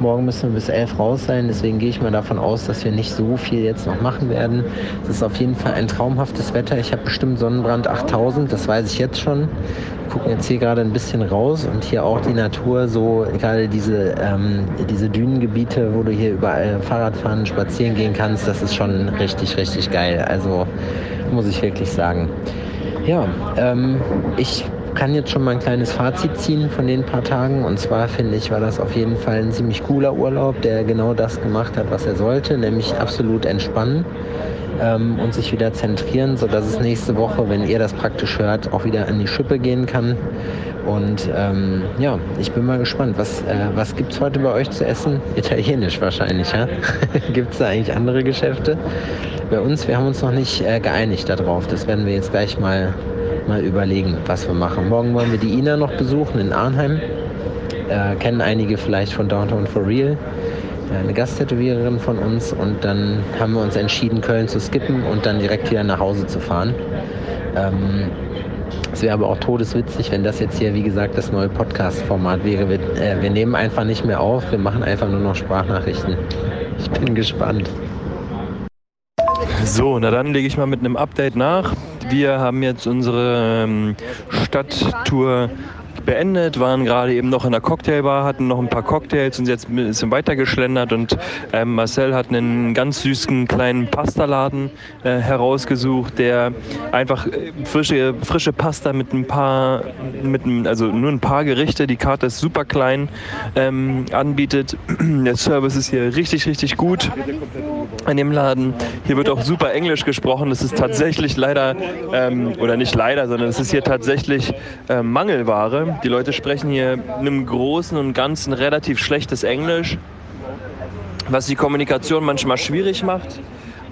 Morgen müssen wir bis 11 raus sein, deswegen gehe ich mal davon aus, dass wir nicht so viel jetzt noch machen werden. Es ist auf jeden Fall ein traumhaftes Wetter. Ich habe bestimmt Sonnenbrand 8000, das weiß ich jetzt schon. Wir gucken jetzt hier gerade ein bisschen raus und hier auch die Natur, so gerade diese, ähm, diese Dünengebiete, wo du hier überall Fahrrad fahren, spazieren gehen kannst, das ist schon richtig, richtig geil. Also muss ich wirklich sagen. Ja, ähm, ich kann jetzt schon mal ein kleines Fazit ziehen von den paar Tagen. Und zwar finde ich, war das auf jeden Fall ein ziemlich cooler Urlaub, der genau das gemacht hat, was er sollte, nämlich absolut entspannen. ähm, und sich wieder zentrieren, sodass es nächste Woche, wenn ihr das praktisch hört, auch wieder an die Schippe gehen kann. Und ähm, ja, ich bin mal gespannt. Was, äh, was gibt es heute bei euch zu essen? Italienisch wahrscheinlich, ja? gibt es da eigentlich andere Geschäfte? Bei uns, wir haben uns noch nicht äh, geeinigt darauf. Das werden wir jetzt gleich mal, mal überlegen, was wir machen. Morgen wollen wir die Ina noch besuchen in Arnheim. Äh, kennen einige vielleicht von Downtown for Real eine Gasttätowiererin von uns und dann haben wir uns entschieden, Köln zu skippen und dann direkt wieder nach Hause zu fahren. Ähm, es wäre aber auch todeswitzig, wenn das jetzt hier, wie gesagt, das neue Podcast-Format wäre. Wir, äh, wir nehmen einfach nicht mehr auf, wir machen einfach nur noch Sprachnachrichten. Ich bin gespannt. So, na dann lege ich mal mit einem Update nach. Wir haben jetzt unsere ähm, Stadttour beendet, waren gerade eben noch in der Cocktailbar, hatten noch ein paar Cocktails und jetzt ein bisschen weiter und ähm, Marcel hat einen ganz süßen kleinen Pastaladen äh, herausgesucht, der einfach äh, frische, frische Pasta mit ein paar, mit ein, also nur ein paar Gerichte, die Karte ist super klein, ähm, anbietet. Der Service ist hier richtig, richtig gut in dem Laden. Hier wird auch super Englisch gesprochen. Das ist tatsächlich leider, ähm, oder nicht leider, sondern es ist hier tatsächlich äh, Mangelware. Die Leute sprechen hier in einem Großen und Ganzen relativ schlechtes Englisch, was die Kommunikation manchmal schwierig macht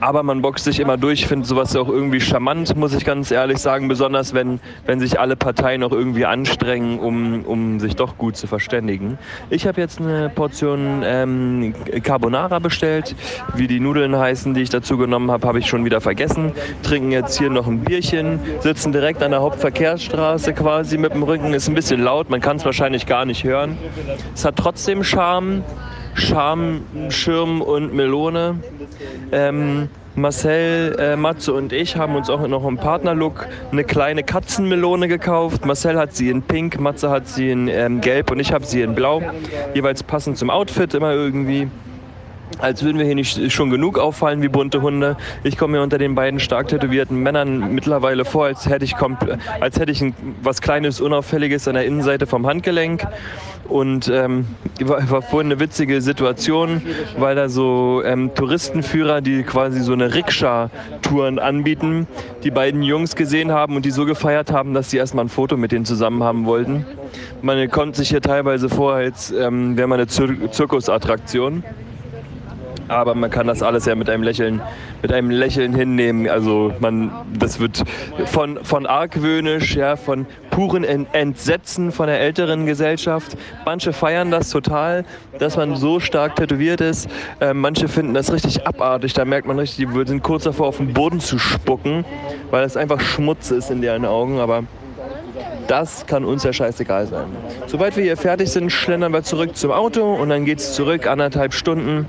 aber man boxt sich immer durch. Ich finde sowas auch irgendwie charmant, muss ich ganz ehrlich sagen, besonders wenn, wenn sich alle Parteien auch irgendwie anstrengen, um, um sich doch gut zu verständigen. Ich habe jetzt eine Portion ähm, Carbonara bestellt. Wie die Nudeln heißen, die ich dazu genommen habe, habe ich schon wieder vergessen. Trinken jetzt hier noch ein Bierchen, sitzen direkt an der Hauptverkehrsstraße quasi mit dem Rücken. Ist ein bisschen laut, man kann es wahrscheinlich gar nicht hören. Es hat trotzdem Charme. Charme, Schirm und Melone. Ähm, Marcel, äh, Matze und ich haben uns auch noch im Partnerlook eine kleine Katzenmelone gekauft. Marcel hat sie in Pink, Matze hat sie in ähm, Gelb und ich habe sie in Blau. Jeweils passend zum Outfit immer irgendwie als würden wir hier nicht schon genug auffallen wie bunte Hunde. Ich komme mir unter den beiden stark tätowierten Männern mittlerweile vor, als hätte ich, als hätte ich ein, was Kleines, Unauffälliges an der Innenseite vom Handgelenk. Und ähm, war, war vorhin eine witzige Situation, weil da so ähm, Touristenführer, die quasi so eine Rikscha-Touren anbieten, die beiden Jungs gesehen haben und die so gefeiert haben, dass sie erstmal ein Foto mit denen zusammen haben wollten. Man kommt sich hier teilweise vor, als ähm, wäre man eine Zir Zirkusattraktion aber man kann das alles ja mit einem Lächeln, mit einem Lächeln hinnehmen. Also man, das wird von, von argwöhnisch, ja, von puren Entsetzen von der älteren Gesellschaft. Manche feiern das total, dass man so stark tätowiert ist. Äh, manche finden das richtig abartig. Da merkt man richtig, die sind kurz davor, auf den Boden zu spucken, weil es einfach Schmutz ist in deren Augen. Aber das kann uns ja scheißegal sein. Sobald wir hier fertig sind, schlendern wir zurück zum Auto und dann geht es zurück, anderthalb Stunden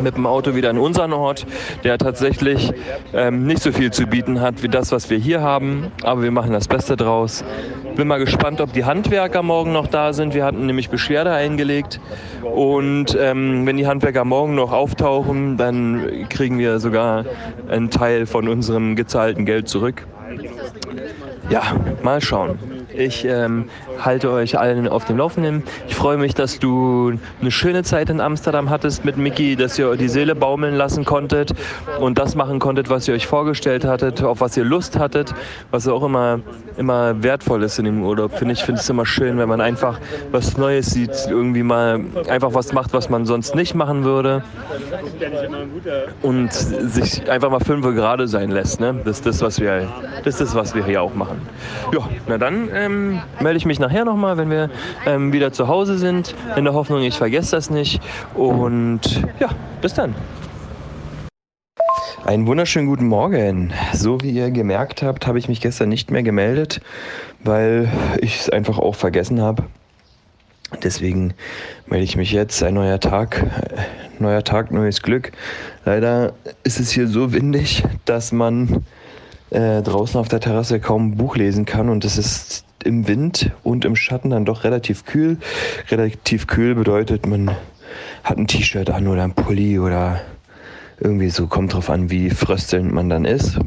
mit dem Auto wieder in unseren Ort, der tatsächlich ähm, nicht so viel zu bieten hat wie das, was wir hier haben. Aber wir machen das Beste draus. Bin mal gespannt, ob die Handwerker morgen noch da sind. Wir hatten nämlich Beschwerde eingelegt. Und ähm, wenn die Handwerker morgen noch auftauchen, dann kriegen wir sogar einen Teil von unserem gezahlten Geld zurück. Ja, mal schauen. Ich ähm, halte euch allen auf dem Laufenden. Ich freue mich, dass du eine schöne Zeit in Amsterdam hattest mit Mickey, dass ihr die Seele baumeln lassen konntet und das machen konntet, was ihr euch vorgestellt hattet, auf was ihr Lust hattet, was auch immer, immer wertvoll ist in dem Urlaub. Finde ich finde es immer schön, wenn man einfach was Neues sieht, irgendwie mal einfach was macht, was man sonst nicht machen würde und sich einfach mal fünf gerade sein lässt. Ne? Das ist das, was wir, das ist das, was wir hier auch machen. Ja, na dann äh, ähm, melde ich mich nachher nochmal, wenn wir ähm, wieder zu Hause sind. In der Hoffnung, ich vergesse das nicht. Und ja, bis dann. Einen wunderschönen guten Morgen. So wie ihr gemerkt habt, habe ich mich gestern nicht mehr gemeldet, weil ich es einfach auch vergessen habe. Deswegen melde ich mich jetzt. Ein neuer Tag, neuer Tag, neues Glück. Leider ist es hier so windig, dass man äh, draußen auf der Terrasse kaum ein Buch lesen kann und es ist im Wind und im Schatten dann doch relativ kühl. Relativ kühl bedeutet, man hat ein T-Shirt an oder ein Pulli oder irgendwie so, kommt drauf an, wie fröstelnd man dann ist.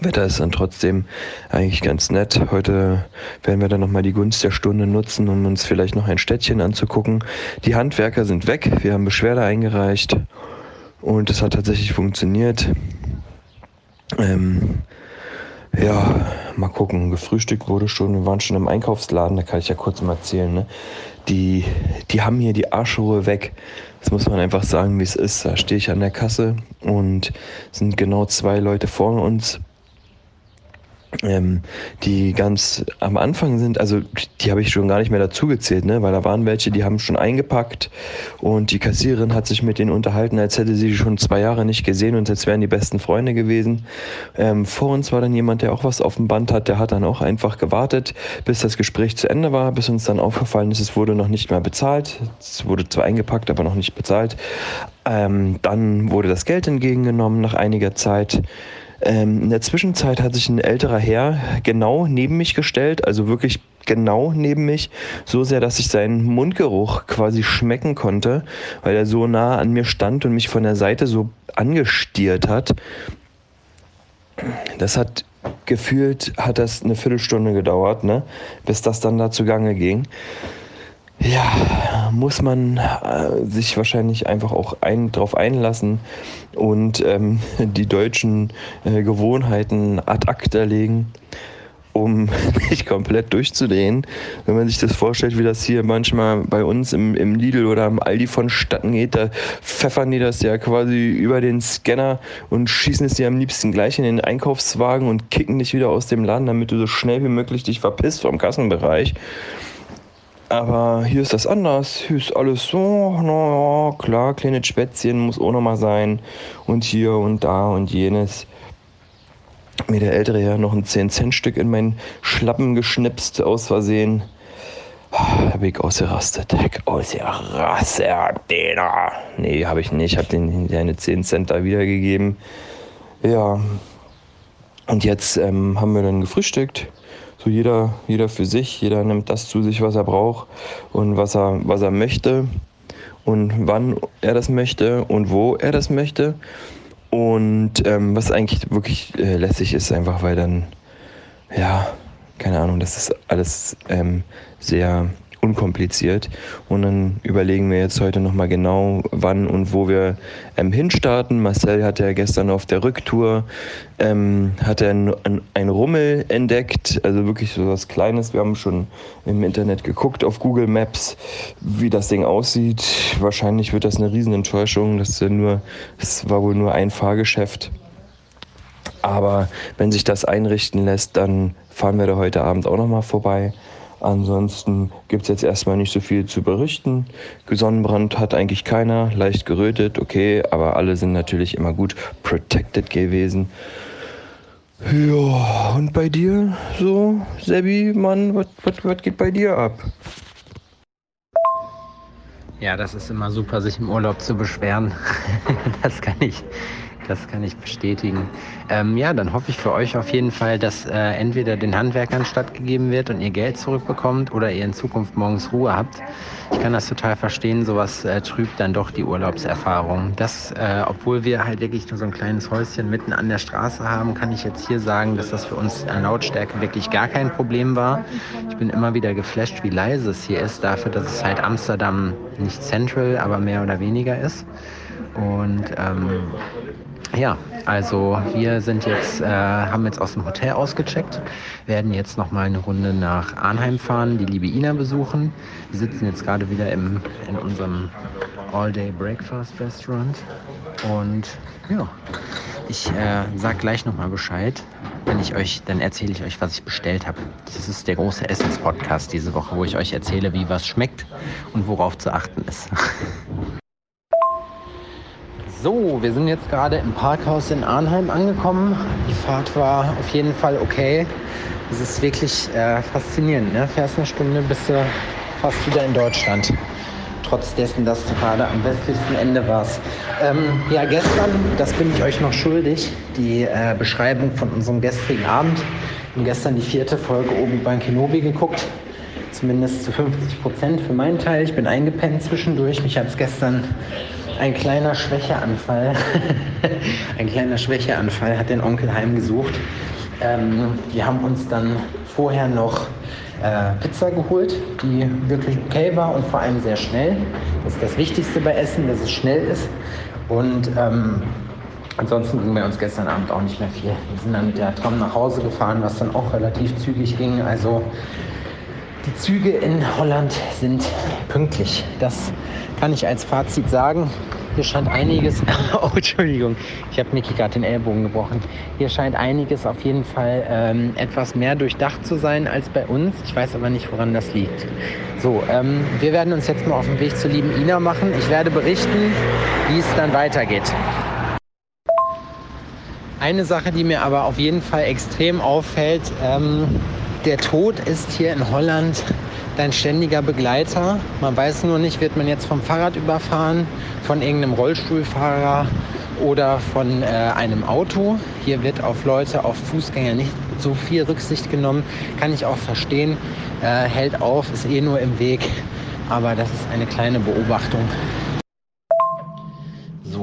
Wetter ist dann trotzdem eigentlich ganz nett. Heute werden wir dann nochmal die Gunst der Stunde nutzen, um uns vielleicht noch ein Städtchen anzugucken. Die Handwerker sind weg, wir haben Beschwerde eingereicht Und es hat tatsächlich funktioniert. Ähm, ja, mal gucken. Gefrühstückt wurde schon. Wir waren schon im Einkaufsladen, da kann ich ja kurz mal erzählen. Ne? Die, die haben hier die Arschruhe weg. Das muss man einfach sagen, wie es ist. Da stehe ich an der Kasse und sind genau zwei Leute vor uns ähm, die ganz am Anfang sind, also die habe ich schon gar nicht mehr dazu gezählt, ne? weil da waren welche, die haben schon eingepackt und die Kassiererin hat sich mit denen unterhalten, als hätte sie schon zwei Jahre nicht gesehen und als wären die besten Freunde gewesen. Ähm, vor uns war dann jemand, der auch was auf dem Band hat, der hat dann auch einfach gewartet, bis das Gespräch zu Ende war, bis uns dann aufgefallen ist, es wurde noch nicht mehr bezahlt. Es wurde zwar eingepackt, aber noch nicht bezahlt. Ähm, dann wurde das Geld entgegengenommen nach einiger Zeit. Ähm, in der Zwischenzeit hat sich ein älterer Herr genau neben mich gestellt, also wirklich genau neben mich, so sehr, dass ich seinen Mundgeruch quasi schmecken konnte, weil er so nah an mir stand und mich von der Seite so angestiert hat. Das hat gefühlt, hat das eine Viertelstunde gedauert, ne, bis das dann da zugange ging. Ja, muss man äh, sich wahrscheinlich einfach auch ein, drauf einlassen und ähm, die deutschen äh, Gewohnheiten ad acta legen, um nicht komplett durchzudrehen. Wenn man sich das vorstellt, wie das hier manchmal bei uns im, im Lidl oder im Aldi vonstatten geht, da pfeffern die das ja quasi über den Scanner und schießen es dir am liebsten gleich in den Einkaufswagen und kicken dich wieder aus dem Laden, damit du so schnell wie möglich dich verpisst vom Kassenbereich. Aber hier ist das anders. Hier ist alles so, naja, klar, kleine Spätzchen muss auch nochmal sein. Und hier und da und jenes. Mir der ältere Herr noch ein 10-Cent-Stück in meinen Schlappen geschnipst, aus Versehen. Da bin ich ausgerastet. Ich ausgerastet, Dena. Nee, habe ich nicht. Ich habe den seine 10 Cent da wiedergegeben. Ja. Und jetzt ähm, haben wir dann gefrühstückt so jeder, jeder für sich, jeder nimmt das zu sich, was er braucht und was er, was er möchte und wann er das möchte und wo er das möchte. Und ähm, was eigentlich wirklich äh, lässig ist, einfach weil dann, ja, keine Ahnung, das ist alles ähm, sehr unkompliziert. Und dann überlegen wir jetzt heute nochmal genau, wann und wo wir ähm, hinstarten. Marcel hat ja gestern auf der Rücktour ähm, hat er ein, ein, Rummel entdeckt, also wirklich so was Kleines. Wir haben schon im Internet geguckt auf Google Maps, wie das Ding aussieht. Wahrscheinlich wird das eine Riesenenttäuschung. Das, ja nur, das war wohl nur ein Fahrgeschäft. Aber wenn sich das einrichten lässt, dann fahren wir da heute Abend auch nochmal vorbei. Ansonsten gibt es jetzt erstmal nicht so viel zu berichten. Sonnenbrand hat eigentlich keiner, leicht gerötet, okay, aber alle sind natürlich immer gut protected gewesen. Ja, und bei dir so, Sebi, Mann, was geht bei dir ab? Ja, das ist immer super, sich im Urlaub zu beschweren. das kann ich das kann ich bestätigen. Ähm, ja, dann hoffe ich für euch auf jeden Fall, dass äh, entweder den Handwerkern stattgegeben wird und ihr Geld zurückbekommt oder ihr in Zukunft morgens Ruhe habt. Ich kann das total verstehen, sowas äh, trübt dann doch die Urlaubserfahrung. Das, äh, obwohl wir halt wirklich nur so ein kleines Häuschen mitten an der Straße haben, kann ich jetzt hier sagen, dass das für uns an Lautstärke wirklich gar kein Problem war. Ich bin immer wieder geflasht, wie leise es hier ist, dafür, dass es halt Amsterdam nicht central, aber mehr oder weniger ist. Und ähm, ja, also wir sind jetzt, äh, haben jetzt aus dem Hotel ausgecheckt, werden jetzt noch mal eine Runde nach Arnheim fahren, die liebe Ina besuchen. Wir sitzen jetzt gerade wieder im, in unserem All-Day Breakfast Restaurant und ja, ich äh, sag gleich noch mal Bescheid, wenn ich euch, dann erzähle ich euch, was ich bestellt habe. Das ist der große Essenspodcast diese Woche, wo ich euch erzähle, wie was schmeckt und worauf zu achten ist. So, wir sind jetzt gerade im Parkhaus in Arnheim angekommen. Die Fahrt war auf jeden Fall okay. Es ist wirklich äh, faszinierend. Ne? Fährst eine Stunde, bist du fast wieder in Deutschland. Trotz dessen, dass du gerade am westlichsten Ende warst. Ähm, ja, gestern, das bin ich euch noch schuldig, die äh, Beschreibung von unserem gestrigen Abend. Wir haben gestern die vierte Folge oben beim Kenobi geguckt. Zumindest zu 50 Prozent für meinen Teil. Ich bin eingepennt zwischendurch. Mich hat es gestern ein kleiner Schwächeanfall, ein kleiner Schwächeanfall hat den Onkel heimgesucht. Ähm, wir haben uns dann vorher noch äh, Pizza geholt, die wirklich okay war und vor allem sehr schnell. Das ist das Wichtigste bei Essen, dass es schnell ist. Und ähm, ansonsten ging bei uns gestern Abend auch nicht mehr viel. Wir sind dann mit der Tram nach Hause gefahren, was dann auch relativ zügig ging. Also die Züge in Holland sind pünktlich. Das kann ich als Fazit sagen. Hier scheint einiges. Oh, Entschuldigung, ich habe Miki gerade den Ellbogen gebrochen. Hier scheint einiges auf jeden Fall ähm, etwas mehr durchdacht zu sein als bei uns. Ich weiß aber nicht, woran das liegt. So, ähm, wir werden uns jetzt mal auf den Weg zur lieben Ina machen. Ich werde berichten, wie es dann weitergeht. Eine Sache, die mir aber auf jeden Fall extrem auffällt, ähm, der Tod ist hier in Holland dein ständiger Begleiter. Man weiß nur nicht, wird man jetzt vom Fahrrad überfahren, von irgendeinem Rollstuhlfahrer oder von äh, einem Auto. Hier wird auf Leute, auf Fußgänger nicht so viel Rücksicht genommen. Kann ich auch verstehen. Äh, hält auf, ist eh nur im Weg. Aber das ist eine kleine Beobachtung.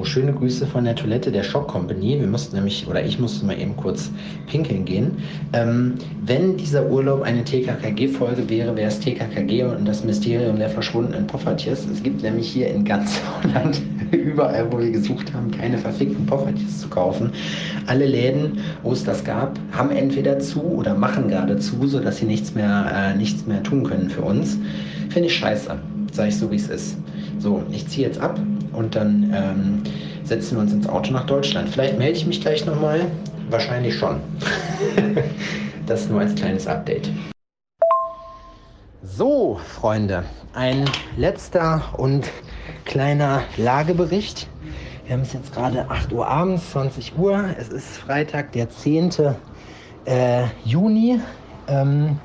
Schöne Grüße von der Toilette der Shop Company. Wir mussten nämlich, oder ich musste mal eben kurz pinkeln gehen. Ähm, wenn dieser Urlaub eine TKKG-Folge wäre, wäre es TKKG und das Mysterium der verschwundenen Poffertjes. Es gibt nämlich hier in ganz Holland, überall, wo wir gesucht haben, keine verfickten Poffertjes zu kaufen. Alle Läden, wo es das gab, haben entweder zu oder machen gerade zu, sodass sie nichts mehr, äh, nichts mehr tun können für uns. Finde ich scheiße, sage ich so, wie es ist. So, ich ziehe jetzt ab und dann ähm, setzen wir uns ins Auto nach Deutschland. Vielleicht melde ich mich gleich nochmal. Wahrscheinlich schon. das nur als kleines Update. So, Freunde, ein letzter und kleiner Lagebericht. Wir haben es jetzt gerade 8 Uhr abends, 20 Uhr. Es ist Freitag, der 10. Äh, Juni. Ähm,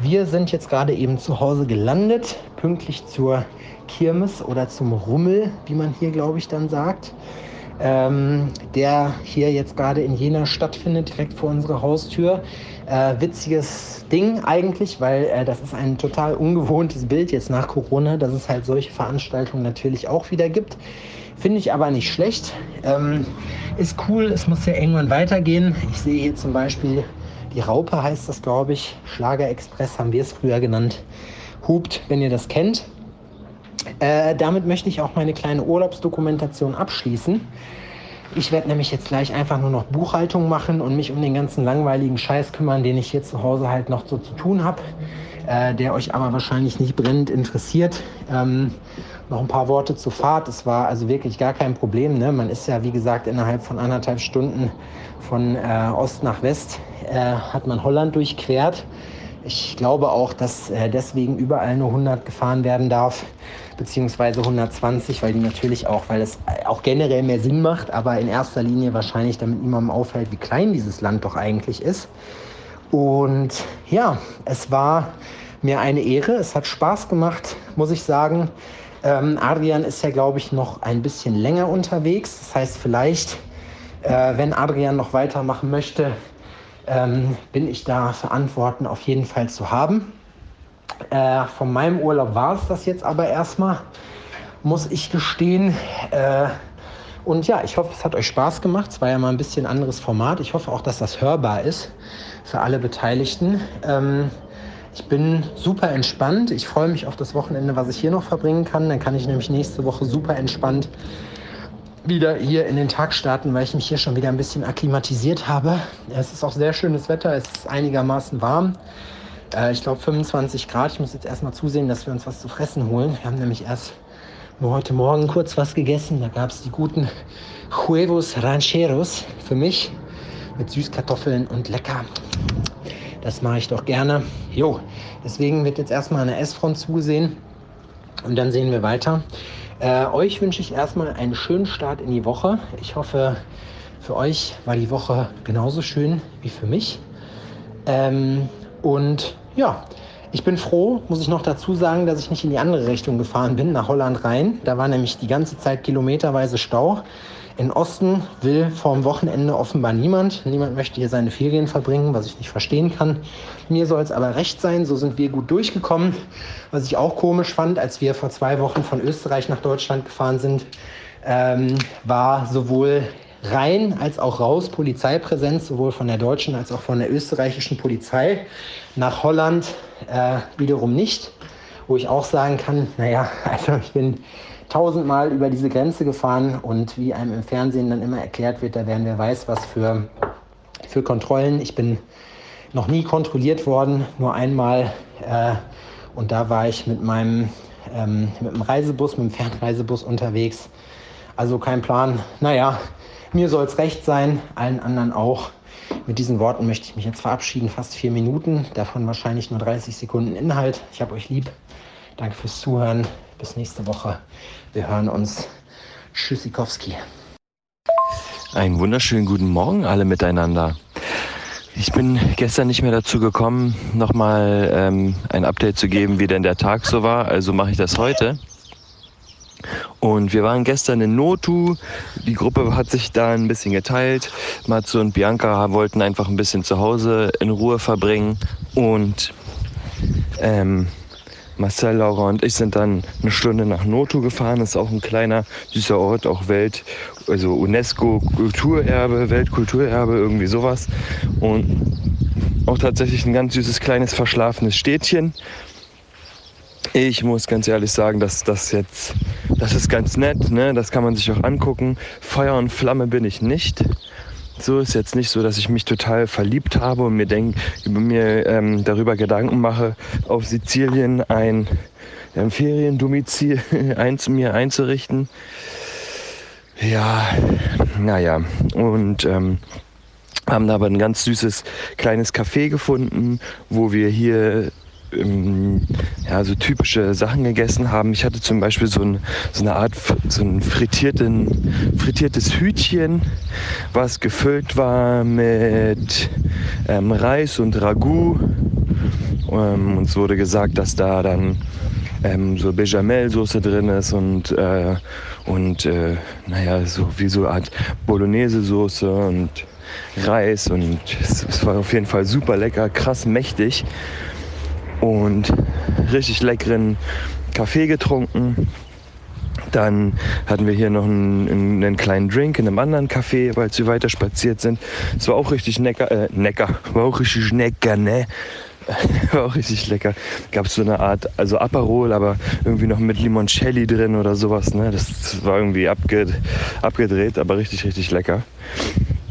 wir sind jetzt gerade eben zu Hause gelandet, pünktlich zur Kirmes oder zum Rummel, wie man hier, glaube ich, dann sagt, ähm, der hier jetzt gerade in Jena stattfindet, direkt vor unserer Haustür. Äh, witziges Ding eigentlich, weil äh, das ist ein total ungewohntes Bild jetzt nach Corona, dass es halt solche Veranstaltungen natürlich auch wieder gibt. Finde ich aber nicht schlecht. Ähm, ist cool, es muss ja irgendwann weitergehen. Ich sehe hier zum Beispiel die Raupe heißt das, glaube ich. Schlager Express haben wir es früher genannt. Hupt, wenn ihr das kennt. Äh, damit möchte ich auch meine kleine Urlaubsdokumentation abschließen. Ich werde nämlich jetzt gleich einfach nur noch Buchhaltung machen und mich um den ganzen langweiligen Scheiß kümmern, den ich hier zu Hause halt noch so zu tun habe, äh, der euch aber wahrscheinlich nicht brennend interessiert. Ähm, noch ein paar Worte zur Fahrt. Es war also wirklich gar kein Problem. Ne? Man ist ja, wie gesagt, innerhalb von anderthalb Stunden von äh, Ost nach West äh, hat man Holland durchquert. Ich glaube auch, dass äh, deswegen überall nur 100 gefahren werden darf, beziehungsweise 120, weil die natürlich auch, weil es auch generell mehr Sinn macht, aber in erster Linie wahrscheinlich damit niemandem auffällt, wie klein dieses Land doch eigentlich ist. Und ja, es war mir eine Ehre. Es hat Spaß gemacht, muss ich sagen. Ähm, Adrian ist ja, glaube ich, noch ein bisschen länger unterwegs. Das heißt, vielleicht, äh, wenn Adrian noch weitermachen möchte, ähm, bin ich da verantworten auf jeden Fall zu haben. Äh, von meinem Urlaub war es das jetzt aber erstmal, muss ich gestehen. Äh, und ja, ich hoffe, es hat euch Spaß gemacht. Es war ja mal ein bisschen anderes Format. Ich hoffe auch, dass das hörbar ist für alle Beteiligten. Ähm, ich bin super entspannt. Ich freue mich auf das Wochenende, was ich hier noch verbringen kann. Dann kann ich nämlich nächste Woche super entspannt wieder hier in den Tag starten, weil ich mich hier schon wieder ein bisschen akklimatisiert habe. Es ist auch sehr schönes Wetter, es ist einigermaßen warm. Äh, ich glaube 25 Grad. Ich muss jetzt erstmal zusehen, dass wir uns was zu fressen holen. Wir haben nämlich erst nur heute Morgen kurz was gegessen. Da gab es die guten Huevos Rancheros für mich mit Süßkartoffeln und lecker. Das mache ich doch gerne. Jo, deswegen wird jetzt erstmal eine Essfront zusehen und dann sehen wir weiter. Äh, euch wünsche ich erstmal einen schönen Start in die Woche. Ich hoffe, für euch war die Woche genauso schön wie für mich. Ähm, und ja, ich bin froh, muss ich noch dazu sagen, dass ich nicht in die andere Richtung gefahren bin, nach Holland rein. Da war nämlich die ganze Zeit kilometerweise Stau. In Osten will vorm Wochenende offenbar niemand. Niemand möchte hier seine Ferien verbringen, was ich nicht verstehen kann. Mir soll es aber recht sein, so sind wir gut durchgekommen. Was ich auch komisch fand, als wir vor zwei Wochen von Österreich nach Deutschland gefahren sind, ähm, war sowohl rein als auch raus Polizeipräsenz, sowohl von der deutschen als auch von der österreichischen Polizei. Nach Holland äh, wiederum nicht, wo ich auch sagen kann, naja, also ich bin tausendmal über diese Grenze gefahren und wie einem im Fernsehen dann immer erklärt wird, da werden wir weiß was für, für Kontrollen. Ich bin noch nie kontrolliert worden, nur einmal. Äh, und da war ich mit meinem ähm, mit dem Reisebus, mit dem Fernreisebus unterwegs. Also kein Plan. Naja, mir soll es recht sein, allen anderen auch. Mit diesen Worten möchte ich mich jetzt verabschieden. Fast vier Minuten, davon wahrscheinlich nur 30 Sekunden Inhalt. Ich habe euch lieb. Danke fürs Zuhören. Bis nächste Woche. Wir hören uns. Tschüssikowski. Einen wunderschönen guten Morgen alle miteinander. Ich bin gestern nicht mehr dazu gekommen, nochmal ähm, ein Update zu geben, wie denn der Tag so war. Also mache ich das heute. Und wir waren gestern in Notu. Die Gruppe hat sich da ein bisschen geteilt. Matze und Bianca wollten einfach ein bisschen zu Hause in Ruhe verbringen. Und ähm, Marcel, Laura und ich sind dann eine Stunde nach Noto gefahren. Das ist auch ein kleiner, süßer Ort, auch Welt, also UNESCO Kulturerbe, Weltkulturerbe, irgendwie sowas. Und auch tatsächlich ein ganz süßes, kleines, verschlafenes Städtchen. Ich muss ganz ehrlich sagen, dass das jetzt, das ist ganz nett, ne? das kann man sich auch angucken. Feuer und Flamme bin ich nicht. So ist jetzt nicht so, dass ich mich total verliebt habe und mir, denk, mir ähm, darüber Gedanken mache, auf Sizilien ein ähm, Feriendomizil ein, mir einzurichten. Ja, naja, und ähm, haben aber ein ganz süßes kleines Café gefunden, wo wir hier ähm, ja, so typische Sachen gegessen haben. Ich hatte zum Beispiel so, ein, so eine Art, so ein frittiertes Hütchen, was gefüllt war mit ähm, Reis und Ragout. Ähm, uns wurde gesagt, dass da dann ähm, so Bechamel-Soße drin ist und, äh, und äh, naja, so wie so eine Art Bolognese-Soße und Reis und es, es war auf jeden Fall super lecker, krass mächtig und richtig leckeren Kaffee getrunken. Dann hatten wir hier noch einen, einen, kleinen Drink in einem anderen Café, weil wir weiter spaziert sind. Es war auch richtig necker, äh, necker, war auch richtig necker, ne? war auch richtig lecker. Gab es so eine Art, also Aperol, aber irgendwie noch mit Limoncelli drin oder sowas, ne? Das, war irgendwie abged abgedreht, aber richtig, richtig lecker.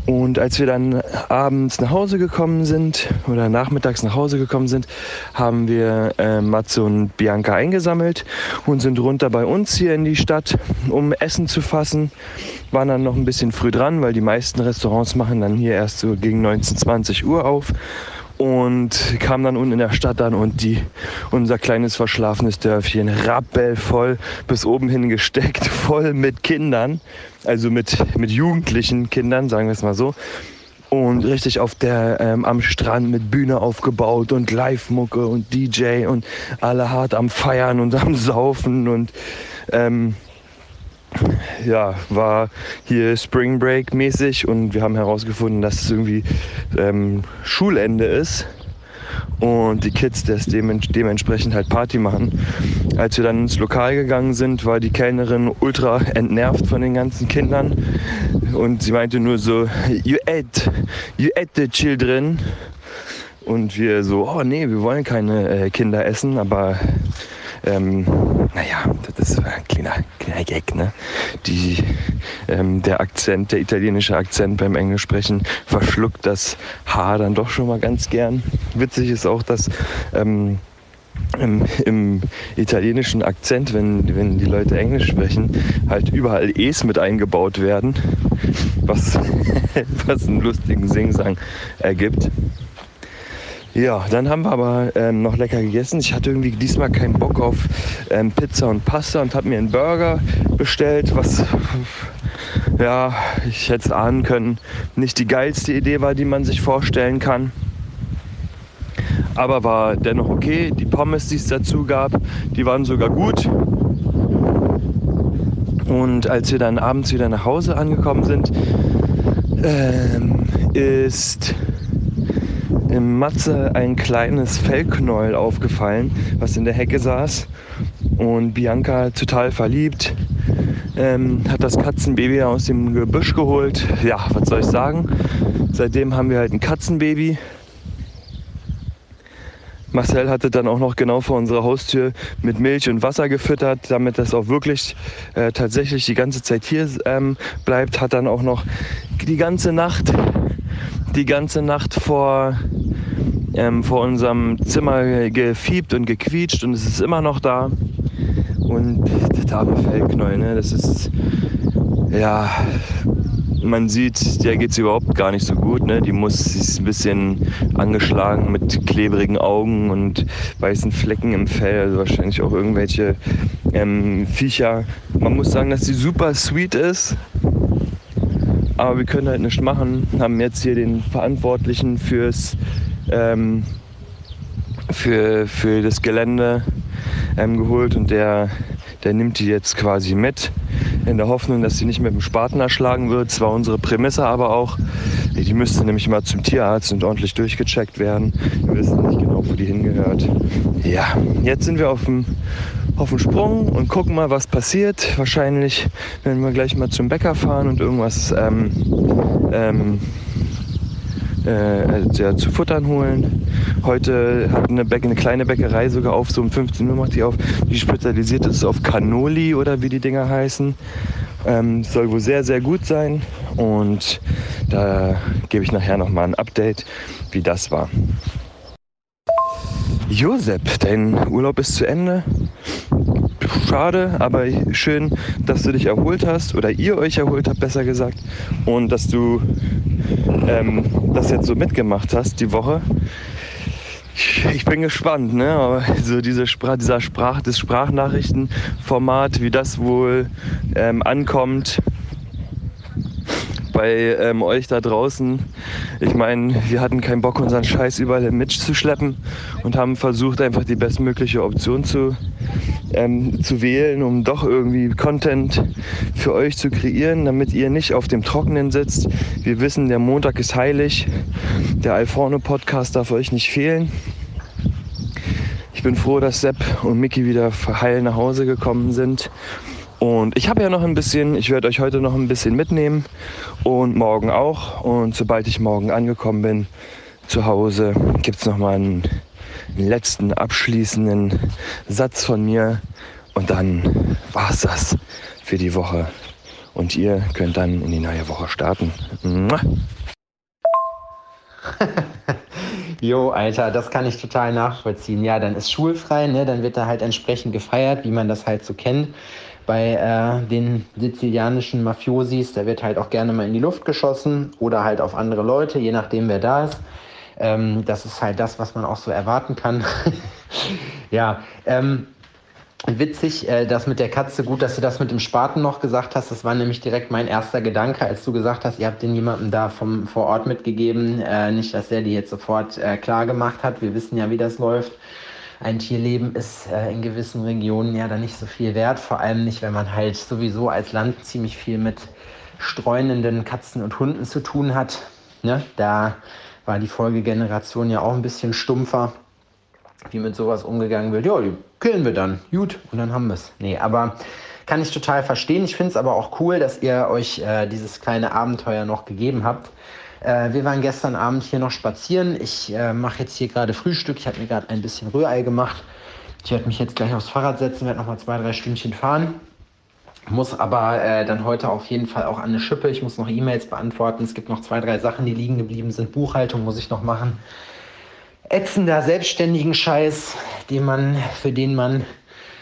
Und als wir dann abends nach Hause gekommen sind oder nachmittags nach Hause gekommen sind, haben wir äh, Matze und Bianca eingesammelt und sind runter bei uns hier in die Stadt, um Essen zu fassen. Waren dann noch ein bisschen früh dran, weil die meisten Restaurants machen dann hier erst so gegen 19, 20 Uhr auf und kam dann unten in der Stadt an und die, unser kleines verschlafenes Dörfchen rappelvoll bis oben hin gesteckt, voll mit Kindern, also mit, mit jugendlichen Kindern, sagen wir es mal so. Und richtig auf der, ähm, am Strand mit Bühne aufgebaut und Live-Mucke und DJ und alle hart am Feiern und am Saufen und ähm, ja, war hier Spring Break mäßig und wir haben herausgefunden, dass es irgendwie ähm, Schulende ist und die Kids das dementsprechend halt Party machen. Als wir dann ins Lokal gegangen sind, war die Kellnerin ultra entnervt von den ganzen Kindern und sie meinte nur so, you ate, you ate the children. Und wir so, oh nee, wir wollen keine äh, Kinder essen, aber ähm, naja, das ist ein kleiner, kleiner Gag, ne? Die, ähm, der Akzent, der italienische Akzent beim Englisch sprechen verschluckt das H dann doch schon mal ganz gern. Witzig ist auch, dass ähm, im, im, italienischen Akzent, wenn, wenn die Leute Englisch sprechen, halt überall E's mit eingebaut werden, was, was einen lustigen Singsang ergibt. Ja, dann haben wir aber ähm, noch lecker gegessen. Ich hatte irgendwie diesmal keinen Bock auf ähm, Pizza und Pasta und habe mir einen Burger bestellt, was ja, ich hätte es ahnen können, nicht die geilste Idee war, die man sich vorstellen kann. Aber war dennoch okay. Die Pommes, die es dazu gab, die waren sogar gut. Und als wir dann abends wieder nach Hause angekommen sind, ähm, ist im Matze ein kleines Fellknäuel aufgefallen, was in der Hecke saß. Und Bianca total verliebt, ähm, hat das Katzenbaby aus dem Gebüsch geholt. Ja, was soll ich sagen? Seitdem haben wir halt ein Katzenbaby. Marcel hatte dann auch noch genau vor unserer Haustür mit Milch und Wasser gefüttert, damit das auch wirklich äh, tatsächlich die ganze Zeit hier ähm, bleibt. Hat dann auch noch die ganze Nacht, die ganze Nacht vor, ähm, vor unserem Zimmer gefiebt und gequietscht und es ist immer noch da. Und der arme Fellknäuel, ne, das ist ja man sieht, der geht es überhaupt gar nicht so gut. Ne? Die muss, sie ist ein bisschen angeschlagen mit klebrigen Augen und weißen Flecken im Fell. Also wahrscheinlich auch irgendwelche ähm, Viecher. Man muss sagen, dass sie super sweet ist. Aber wir können halt nichts machen. Haben jetzt hier den Verantwortlichen fürs, ähm, für, für das Gelände ähm, geholt und der der nimmt die jetzt quasi mit, in der Hoffnung, dass sie nicht mit dem Spaten erschlagen wird. Das war unsere Prämisse aber auch. Die müsste nämlich mal zum Tierarzt und ordentlich durchgecheckt werden. Wir wissen nicht genau, wo die hingehört. Ja, jetzt sind wir auf dem, auf dem Sprung und gucken mal, was passiert. Wahrscheinlich werden wir gleich mal zum Bäcker fahren und irgendwas ähm, ähm, äh, ja, zu futtern holen. Heute hat eine, Bäck, eine kleine Bäckerei sogar auf, so um 15 Uhr macht die auf, die spezialisiert ist auf Cannoli oder wie die Dinger heißen. Ähm, soll wohl sehr, sehr gut sein und da gebe ich nachher nochmal ein Update, wie das war. Josep, dein Urlaub ist zu Ende. Schade, aber schön, dass du dich erholt hast oder ihr euch erholt habt, besser gesagt. Und dass du ähm, das jetzt so mitgemacht hast die Woche. Ich bin gespannt, ne? Aber so diese Sprach, dieser Sprach, das Sprachnachrichtenformat, wie das wohl ähm, ankommt, bei ähm, euch da draußen. Ich meine, wir hatten keinen Bock, unseren Scheiß überall mitzuschleppen und haben versucht, einfach die bestmögliche Option zu, ähm, zu wählen, um doch irgendwie Content für euch zu kreieren, damit ihr nicht auf dem Trockenen sitzt. Wir wissen, der Montag ist heilig. Der Alforno Podcast darf euch nicht fehlen. Ich bin froh, dass Sepp und Mickey wieder heil nach Hause gekommen sind. Und ich habe ja noch ein bisschen, ich werde euch heute noch ein bisschen mitnehmen und morgen auch. Und sobald ich morgen angekommen bin zu Hause, gibt es nochmal einen, letzten abschließenden Satz von mir. Und dann war es das für die Woche. Und ihr könnt dann in die neue Woche starten. Jo, Alter, das kann ich total nachvollziehen. Ja, dann ist schulfrei, ne? Dann wird da halt entsprechend gefeiert, wie man das halt so kennt bei äh, den sizilianischen Mafiosis, da wird halt auch gerne mal in die Luft geschossen oder halt auf andere Leute, je nachdem wer da ist. Ähm, das ist halt das, was man auch so erwarten kann. ja, ähm, witzig, äh, das mit der Katze, gut, dass du das mit dem Spaten noch gesagt hast. Das war nämlich direkt mein erster Gedanke, als du gesagt hast, ihr habt den jemandem da vom vor Ort mitgegeben. Äh, nicht, dass der die jetzt sofort äh, klar gemacht hat. Wir wissen ja, wie das läuft ein Tierleben ist äh, in gewissen Regionen ja dann nicht so viel wert, vor allem nicht, wenn man halt sowieso als Land ziemlich viel mit streunenden Katzen und Hunden zu tun hat. Ne? Da war die Folgegeneration ja auch ein bisschen stumpfer, wie mit sowas umgegangen wird. Ja, die killen wir dann. Gut, und dann haben wir es. Nee, aber kann ich total verstehen. Ich finde es aber auch cool, dass ihr euch äh, dieses kleine Abenteuer noch gegeben habt. Äh, wir waren gestern Abend hier noch spazieren. Ich äh, mache jetzt hier gerade Frühstück. Ich habe mir gerade ein bisschen Rührei gemacht. Ich werde mich jetzt gleich aufs Fahrrad setzen, werde noch mal zwei, drei Stündchen fahren. Muss aber äh, dann heute auf jeden Fall auch an eine Schippe. Ich muss noch E-Mails beantworten. Es gibt noch zwei, drei Sachen, die liegen geblieben sind. Buchhaltung muss ich noch machen. Ätzender selbstständigen Scheiß, den man, für den man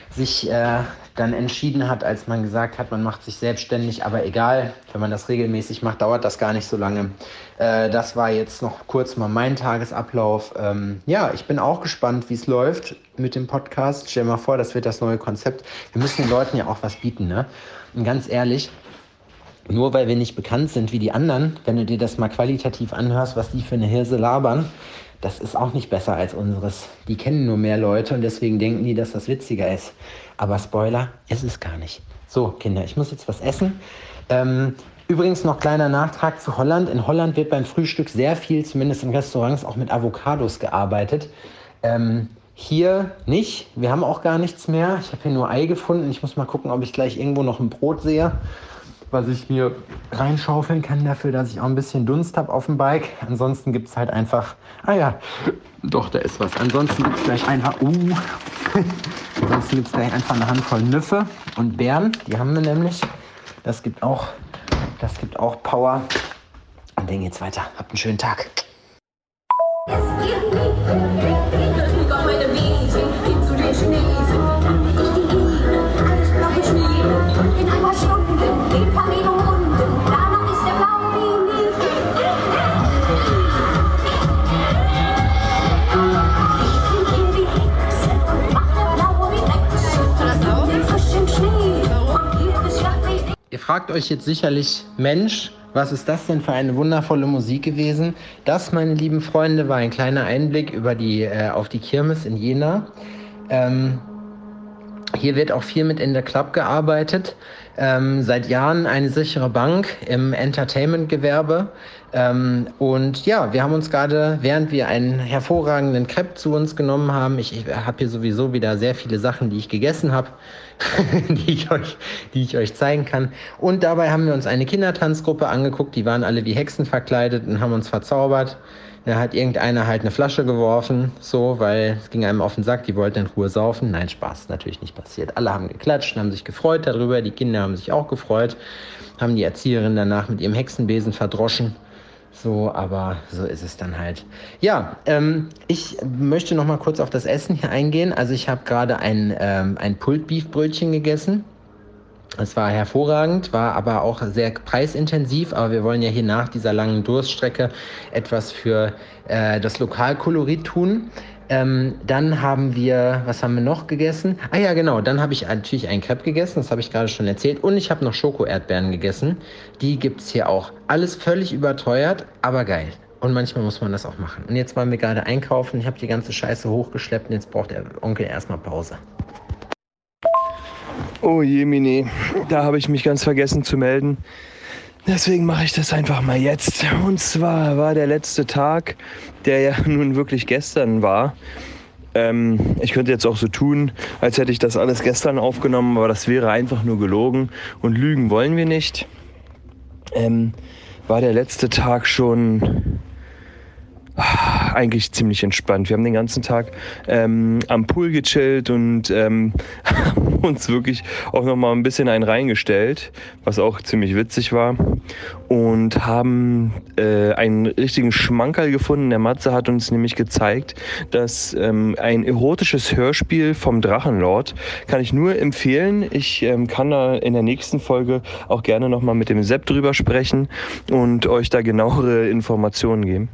sich äh, dann entschieden hat, als man gesagt hat, man macht sich selbstständig, aber egal, wenn man das regelmäßig macht, dauert das gar nicht so lange. Äh, das war jetzt noch kurz mal mein Tagesablauf. Ähm, ja, ich bin auch gespannt, wie es läuft mit dem Podcast. Stell dir mal vor, das wird das neue Konzept. Wir müssen den Leuten ja auch was bieten, ne? Und ganz ehrlich, nur weil wir nicht bekannt sind wie die anderen, wenn du dir das mal qualitativ anhörst, was die für eine Hirse labern, das ist auch nicht besser als unseres. Die kennen nur mehr Leute und deswegen denken die, dass das witziger ist. Aber Spoiler, es ist gar nicht. So, Kinder, ich muss jetzt was essen. Ähm, übrigens noch kleiner Nachtrag zu Holland. In Holland wird beim Frühstück sehr viel, zumindest in Restaurants, auch mit Avocados gearbeitet. Ähm, hier nicht. Wir haben auch gar nichts mehr. Ich habe hier nur Ei gefunden. Ich muss mal gucken, ob ich gleich irgendwo noch ein Brot sehe. Was ich mir reinschaufeln kann dafür, dass ich auch ein bisschen Dunst habe auf dem Bike. Ansonsten gibt es halt einfach, ah ja, doch, da ist was. Ansonsten gibt es gleich einfach, uh, ansonsten gibt es gleich einfach eine Handvoll Nüffe und Beeren. Die haben wir nämlich. Das gibt auch, das gibt auch Power. Und dann geht's weiter. Habt einen schönen Tag. Ihr fragt euch jetzt sicherlich, Mensch, was ist das denn für eine wundervolle Musik gewesen? Das, meine lieben Freunde, war ein kleiner Einblick über die, äh, auf die Kirmes in Jena. Ähm, hier wird auch viel mit in der Club gearbeitet. Ähm, seit Jahren eine sichere Bank im Entertainment-Gewerbe. Ähm, und ja, wir haben uns gerade, während wir einen hervorragenden Crepe zu uns genommen haben, ich, ich habe hier sowieso wieder sehr viele Sachen, die ich gegessen habe, die, ich euch, die ich euch zeigen kann. Und dabei haben wir uns eine Kindertanzgruppe angeguckt, die waren alle wie Hexen verkleidet und haben uns verzaubert. Da hat irgendeiner halt eine Flasche geworfen, so, weil es ging einem auf den Sack, die wollten in Ruhe saufen. Nein, Spaß, natürlich nicht passiert. Alle haben geklatscht, haben sich gefreut darüber, die Kinder haben sich auch gefreut, haben die Erzieherin danach mit ihrem Hexenbesen verdroschen. So, aber so ist es dann halt. Ja, ähm, ich möchte noch mal kurz auf das Essen hier eingehen. Also ich habe gerade ein, ähm, ein Pulled-Beef-Brötchen gegessen. Es war hervorragend, war aber auch sehr preisintensiv, aber wir wollen ja hier nach dieser langen Durststrecke etwas für äh, das Lokalkolorit tun. Ähm, dann haben wir, was haben wir noch gegessen? Ah ja, genau, dann habe ich natürlich ein Crepe gegessen, das habe ich gerade schon erzählt. Und ich habe noch Schoko-Erdbeeren gegessen. Die gibt es hier auch. Alles völlig überteuert, aber geil. Und manchmal muss man das auch machen. Und jetzt waren wir gerade einkaufen, ich habe die ganze Scheiße hochgeschleppt und jetzt braucht der Onkel erstmal Pause. Oh je, Mini, da habe ich mich ganz vergessen zu melden. Deswegen mache ich das einfach mal jetzt. Und zwar war der letzte Tag, der ja nun wirklich gestern war. Ähm, ich könnte jetzt auch so tun, als hätte ich das alles gestern aufgenommen, aber das wäre einfach nur gelogen. Und lügen wollen wir nicht. Ähm, war der letzte Tag schon eigentlich ziemlich entspannt. Wir haben den ganzen Tag ähm, am Pool gechillt und ähm, haben uns wirklich auch noch mal ein bisschen einen reingestellt, was auch ziemlich witzig war. Und haben äh, einen richtigen Schmankerl gefunden. Der Matze hat uns nämlich gezeigt, dass ähm, ein erotisches Hörspiel vom Drachenlord kann ich nur empfehlen. Ich ähm, kann da in der nächsten Folge auch gerne noch mal mit dem Sepp drüber sprechen und euch da genauere Informationen geben.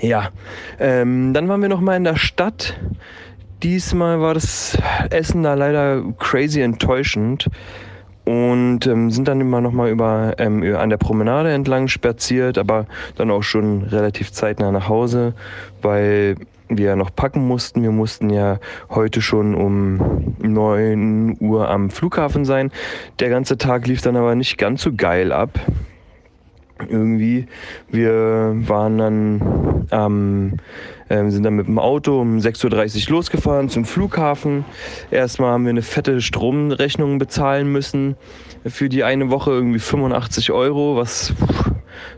Ja, ähm, dann waren wir noch mal in der Stadt. Diesmal war das Essen da leider crazy enttäuschend und ähm, sind dann immer noch mal über, ähm, an der Promenade entlang spaziert, aber dann auch schon relativ zeitnah nach Hause, weil wir ja noch packen mussten. Wir mussten ja heute schon um 9 Uhr am Flughafen sein. Der ganze Tag lief dann aber nicht ganz so geil ab irgendwie. Wir waren dann, ähm, äh, sind dann mit dem Auto um 6.30 Uhr losgefahren zum Flughafen. Erstmal haben wir eine fette Stromrechnung bezahlen müssen für die eine Woche, irgendwie 85 Euro, was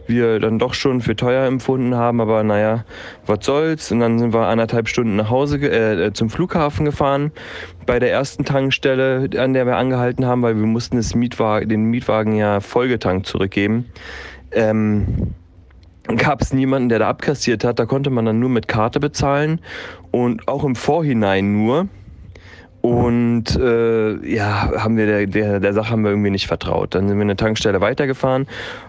wir dann doch schon für teuer empfunden haben, aber naja, was soll's. Und dann sind wir anderthalb Stunden nach Hause äh, zum Flughafen gefahren. Bei der ersten Tankstelle, an der wir angehalten haben, weil wir mussten Mietwagen, den Mietwagen ja vollgetankt zurückgeben ähm, gab es niemanden, der da abkassiert hat. Da konnte man dann nur mit Karte bezahlen und auch im Vorhinein nur. Und äh, ja, haben wir der, der, der Sache haben wir irgendwie nicht vertraut. Dann sind wir eine Tankstelle weitergefahren,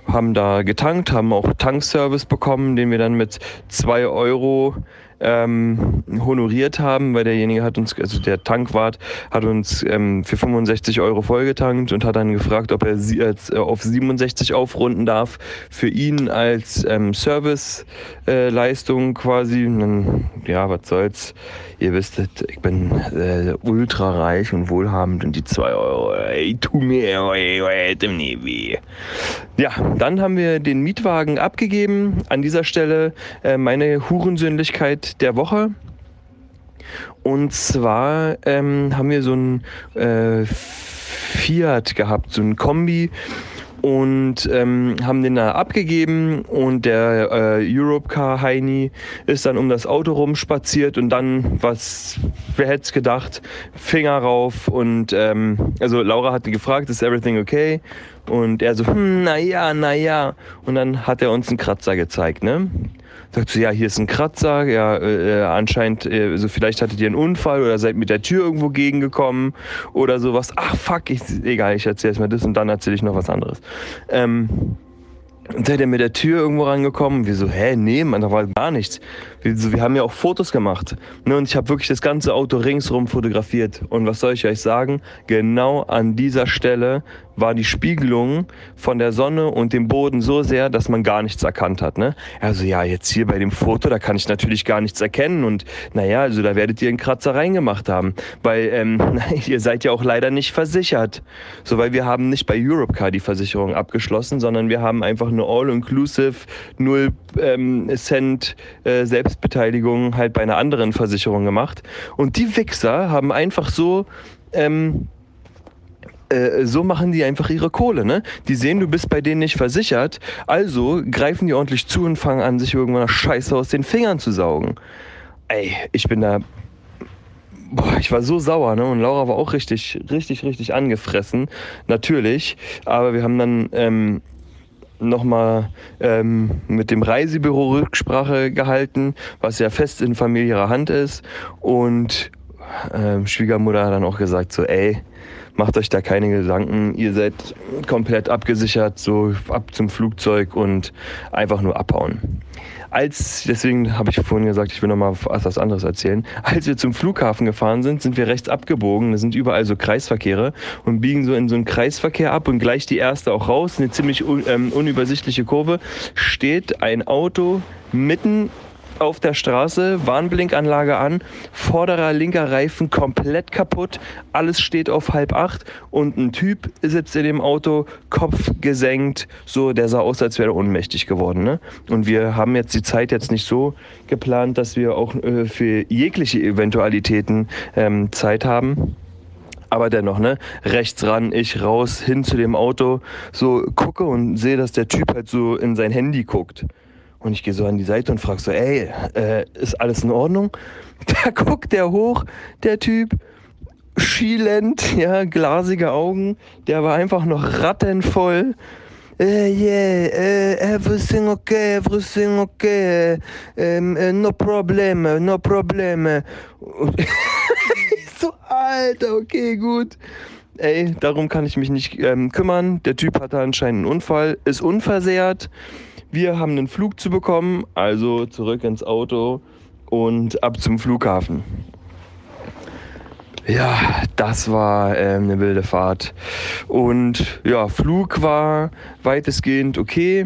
haben da getankt, haben auch Tankservice bekommen, den wir dann mit zwei Euro ähm, honoriert haben, weil derjenige hat uns, also der Tankwart hat uns ähm, für 65 Euro vollgetankt und hat dann gefragt, ob er sie als, äh, auf 67 aufrunden darf für ihn als ähm, Serviceleistung äh, quasi. Dann, ja, was soll's. Ihr wisst, ich bin äh, ultra reich und wohlhabend und die 2 Euro, ey, tu mir, ey, ey, nie weh. Ja, dann haben wir den Mietwagen abgegeben. An dieser Stelle äh, meine Hurensöhnlichkeit der Woche. Und zwar ähm, haben wir so ein äh, Fiat gehabt, so ein Kombi. Und ähm, haben den da abgegeben und der äh, Europcar Heini ist dann um das Auto rumspaziert und dann, was, wer hätte es gedacht, Finger rauf und ähm, also Laura hatte gefragt, ist everything okay? Und er so, hm, naja, naja. Und dann hat er uns einen Kratzer gezeigt, ne? Sagt so, ja, hier ist ein Kratzer, ja, äh, anscheinend, äh, so vielleicht hattet ihr einen Unfall oder seid mit der Tür irgendwo gegengekommen oder sowas. Ach fuck, ich, egal, ich erzähle erstmal das und dann erzähle ich noch was anderes. Ähm, und seid ihr mit der Tür irgendwo rangekommen? Wir so, hä, nee, man, da war gar nichts. Wir, wir haben ja auch Fotos gemacht. Ne, und ich habe wirklich das ganze Auto ringsrum fotografiert. Und was soll ich euch sagen? Genau an dieser Stelle war die Spiegelung von der Sonne und dem Boden so sehr, dass man gar nichts erkannt hat. Ne? Also ja, jetzt hier bei dem Foto, da kann ich natürlich gar nichts erkennen. Und naja, also da werdet ihr einen Kratzer reingemacht haben. Weil ähm, ihr seid ja auch leider nicht versichert. So, weil wir haben nicht bei Europcar die Versicherung abgeschlossen, sondern wir haben einfach eine All-Inclusive, 0 ähm, Cent äh, Selbstbeteiligung halt bei einer anderen Versicherung gemacht. Und die Wichser haben einfach so... Ähm, äh, so machen die einfach ihre Kohle, ne? Die sehen, du bist bei denen nicht versichert, also greifen die ordentlich zu und fangen an, sich irgendwann Scheiße aus den Fingern zu saugen. Ey, ich bin da. Boah, ich war so sauer, ne? Und Laura war auch richtig, richtig, richtig angefressen. Natürlich. Aber wir haben dann ähm, nochmal ähm, mit dem Reisebüro Rücksprache gehalten, was ja fest in familiärer Hand ist. Und ähm, Schwiegermutter hat dann auch gesagt, so, ey, macht euch da keine Gedanken, ihr seid komplett abgesichert, so ab zum Flugzeug und einfach nur abhauen. Als, deswegen habe ich vorhin gesagt, ich will nochmal was anderes erzählen. Als wir zum Flughafen gefahren sind, sind wir rechts abgebogen. Da sind überall so Kreisverkehre und biegen so in so einen Kreisverkehr ab und gleich die erste auch raus. Eine ziemlich un, ähm, unübersichtliche Kurve. Steht ein Auto mitten auf der Straße, Warnblinkanlage an, vorderer linker Reifen komplett kaputt, alles steht auf halb acht und ein Typ sitzt in dem Auto, Kopf gesenkt, so, der sah aus, als wäre er ohnmächtig geworden. Ne? Und wir haben jetzt die Zeit jetzt nicht so geplant, dass wir auch äh, für jegliche Eventualitäten ähm, Zeit haben aber dennoch, ne, rechts ran, ich raus, hin zu dem Auto, so gucke und sehe, dass der Typ halt so in sein Handy guckt. Und ich gehe so an die Seite und frage so, ey, äh, ist alles in Ordnung? Da guckt der hoch, der Typ, schielend, ja, glasige Augen, der war einfach noch rattenvoll. Uh, yeah, uh, everything okay, everything okay, um, uh, no problem, no problem. so, Alter, okay, gut. Ey, darum kann ich mich nicht ähm, kümmern. Der Typ hatte anscheinend einen Unfall, ist unversehrt. Wir haben einen Flug zu bekommen, also zurück ins Auto und ab zum Flughafen. Ja, das war äh, eine wilde Fahrt. Und ja, Flug war weitestgehend okay.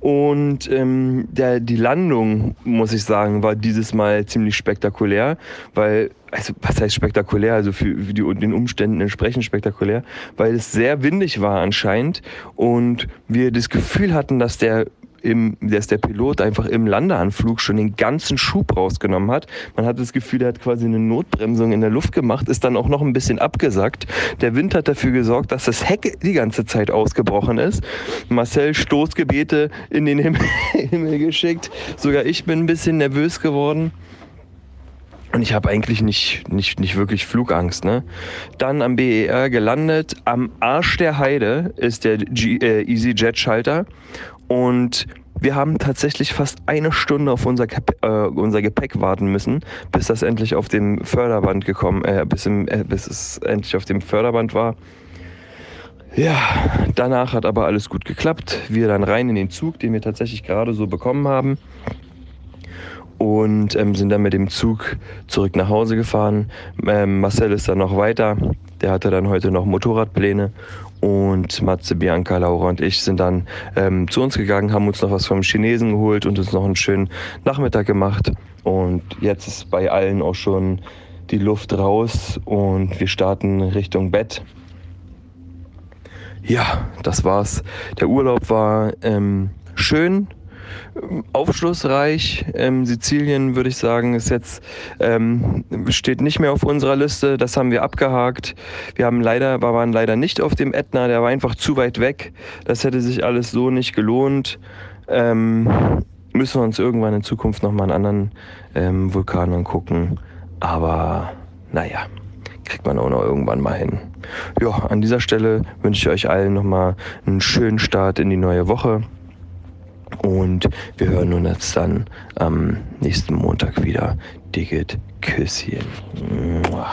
Und ähm, der, die Landung, muss ich sagen, war dieses Mal ziemlich spektakulär, weil, also was heißt spektakulär, also für, für die, den Umständen entsprechend spektakulär, weil es sehr windig war anscheinend. Und wir das Gefühl hatten, dass der im, dass der Pilot einfach im Landeanflug schon den ganzen Schub rausgenommen hat. Man hat das Gefühl, er hat quasi eine Notbremsung in der Luft gemacht, ist dann auch noch ein bisschen abgesackt. Der Wind hat dafür gesorgt, dass das Heck die ganze Zeit ausgebrochen ist. Marcel Stoßgebete in den Himmel, Himmel geschickt. Sogar ich bin ein bisschen nervös geworden. Und ich habe eigentlich nicht, nicht, nicht wirklich Flugangst. Ne? Dann am BER gelandet. Am Arsch der Heide ist der G äh, EasyJet-Schalter. Und wir haben tatsächlich fast eine Stunde auf unser, Kap äh, unser Gepäck warten müssen, bis das endlich auf dem Förderband gekommen, äh, bis, im, äh, bis es endlich auf dem Förderband war. Ja, danach hat aber alles gut geklappt. Wir dann rein in den Zug, den wir tatsächlich gerade so bekommen haben. Und ähm, sind dann mit dem Zug zurück nach Hause gefahren. Ähm, Marcel ist dann noch weiter. Der hatte dann heute noch Motorradpläne und Matze, Bianca, Laura und ich sind dann ähm, zu uns gegangen, haben uns noch was vom Chinesen geholt und uns noch einen schönen Nachmittag gemacht. Und jetzt ist bei allen auch schon die Luft raus und wir starten Richtung Bett. Ja, das war's. Der Urlaub war ähm, schön, aufschlussreich. Ähm, Sizilien, würde ich sagen, ist jetzt, ähm, steht nicht mehr auf unserer Liste. Das haben wir abgehakt. Wir haben leider, waren leider nicht auf dem Ätna, der war einfach zu weit weg. Das hätte sich alles so nicht gelohnt. Ähm, müssen wir uns irgendwann in Zukunft nochmal einen anderen ähm, Vulkan angucken. Aber naja, kriegt man auch noch irgendwann mal hin. Ja, an dieser Stelle wünsche ich euch allen nochmal einen schönen Start in die neue Woche. Und wir hören uns dann am nächsten Montag wieder. Digit Küsschen. Muah.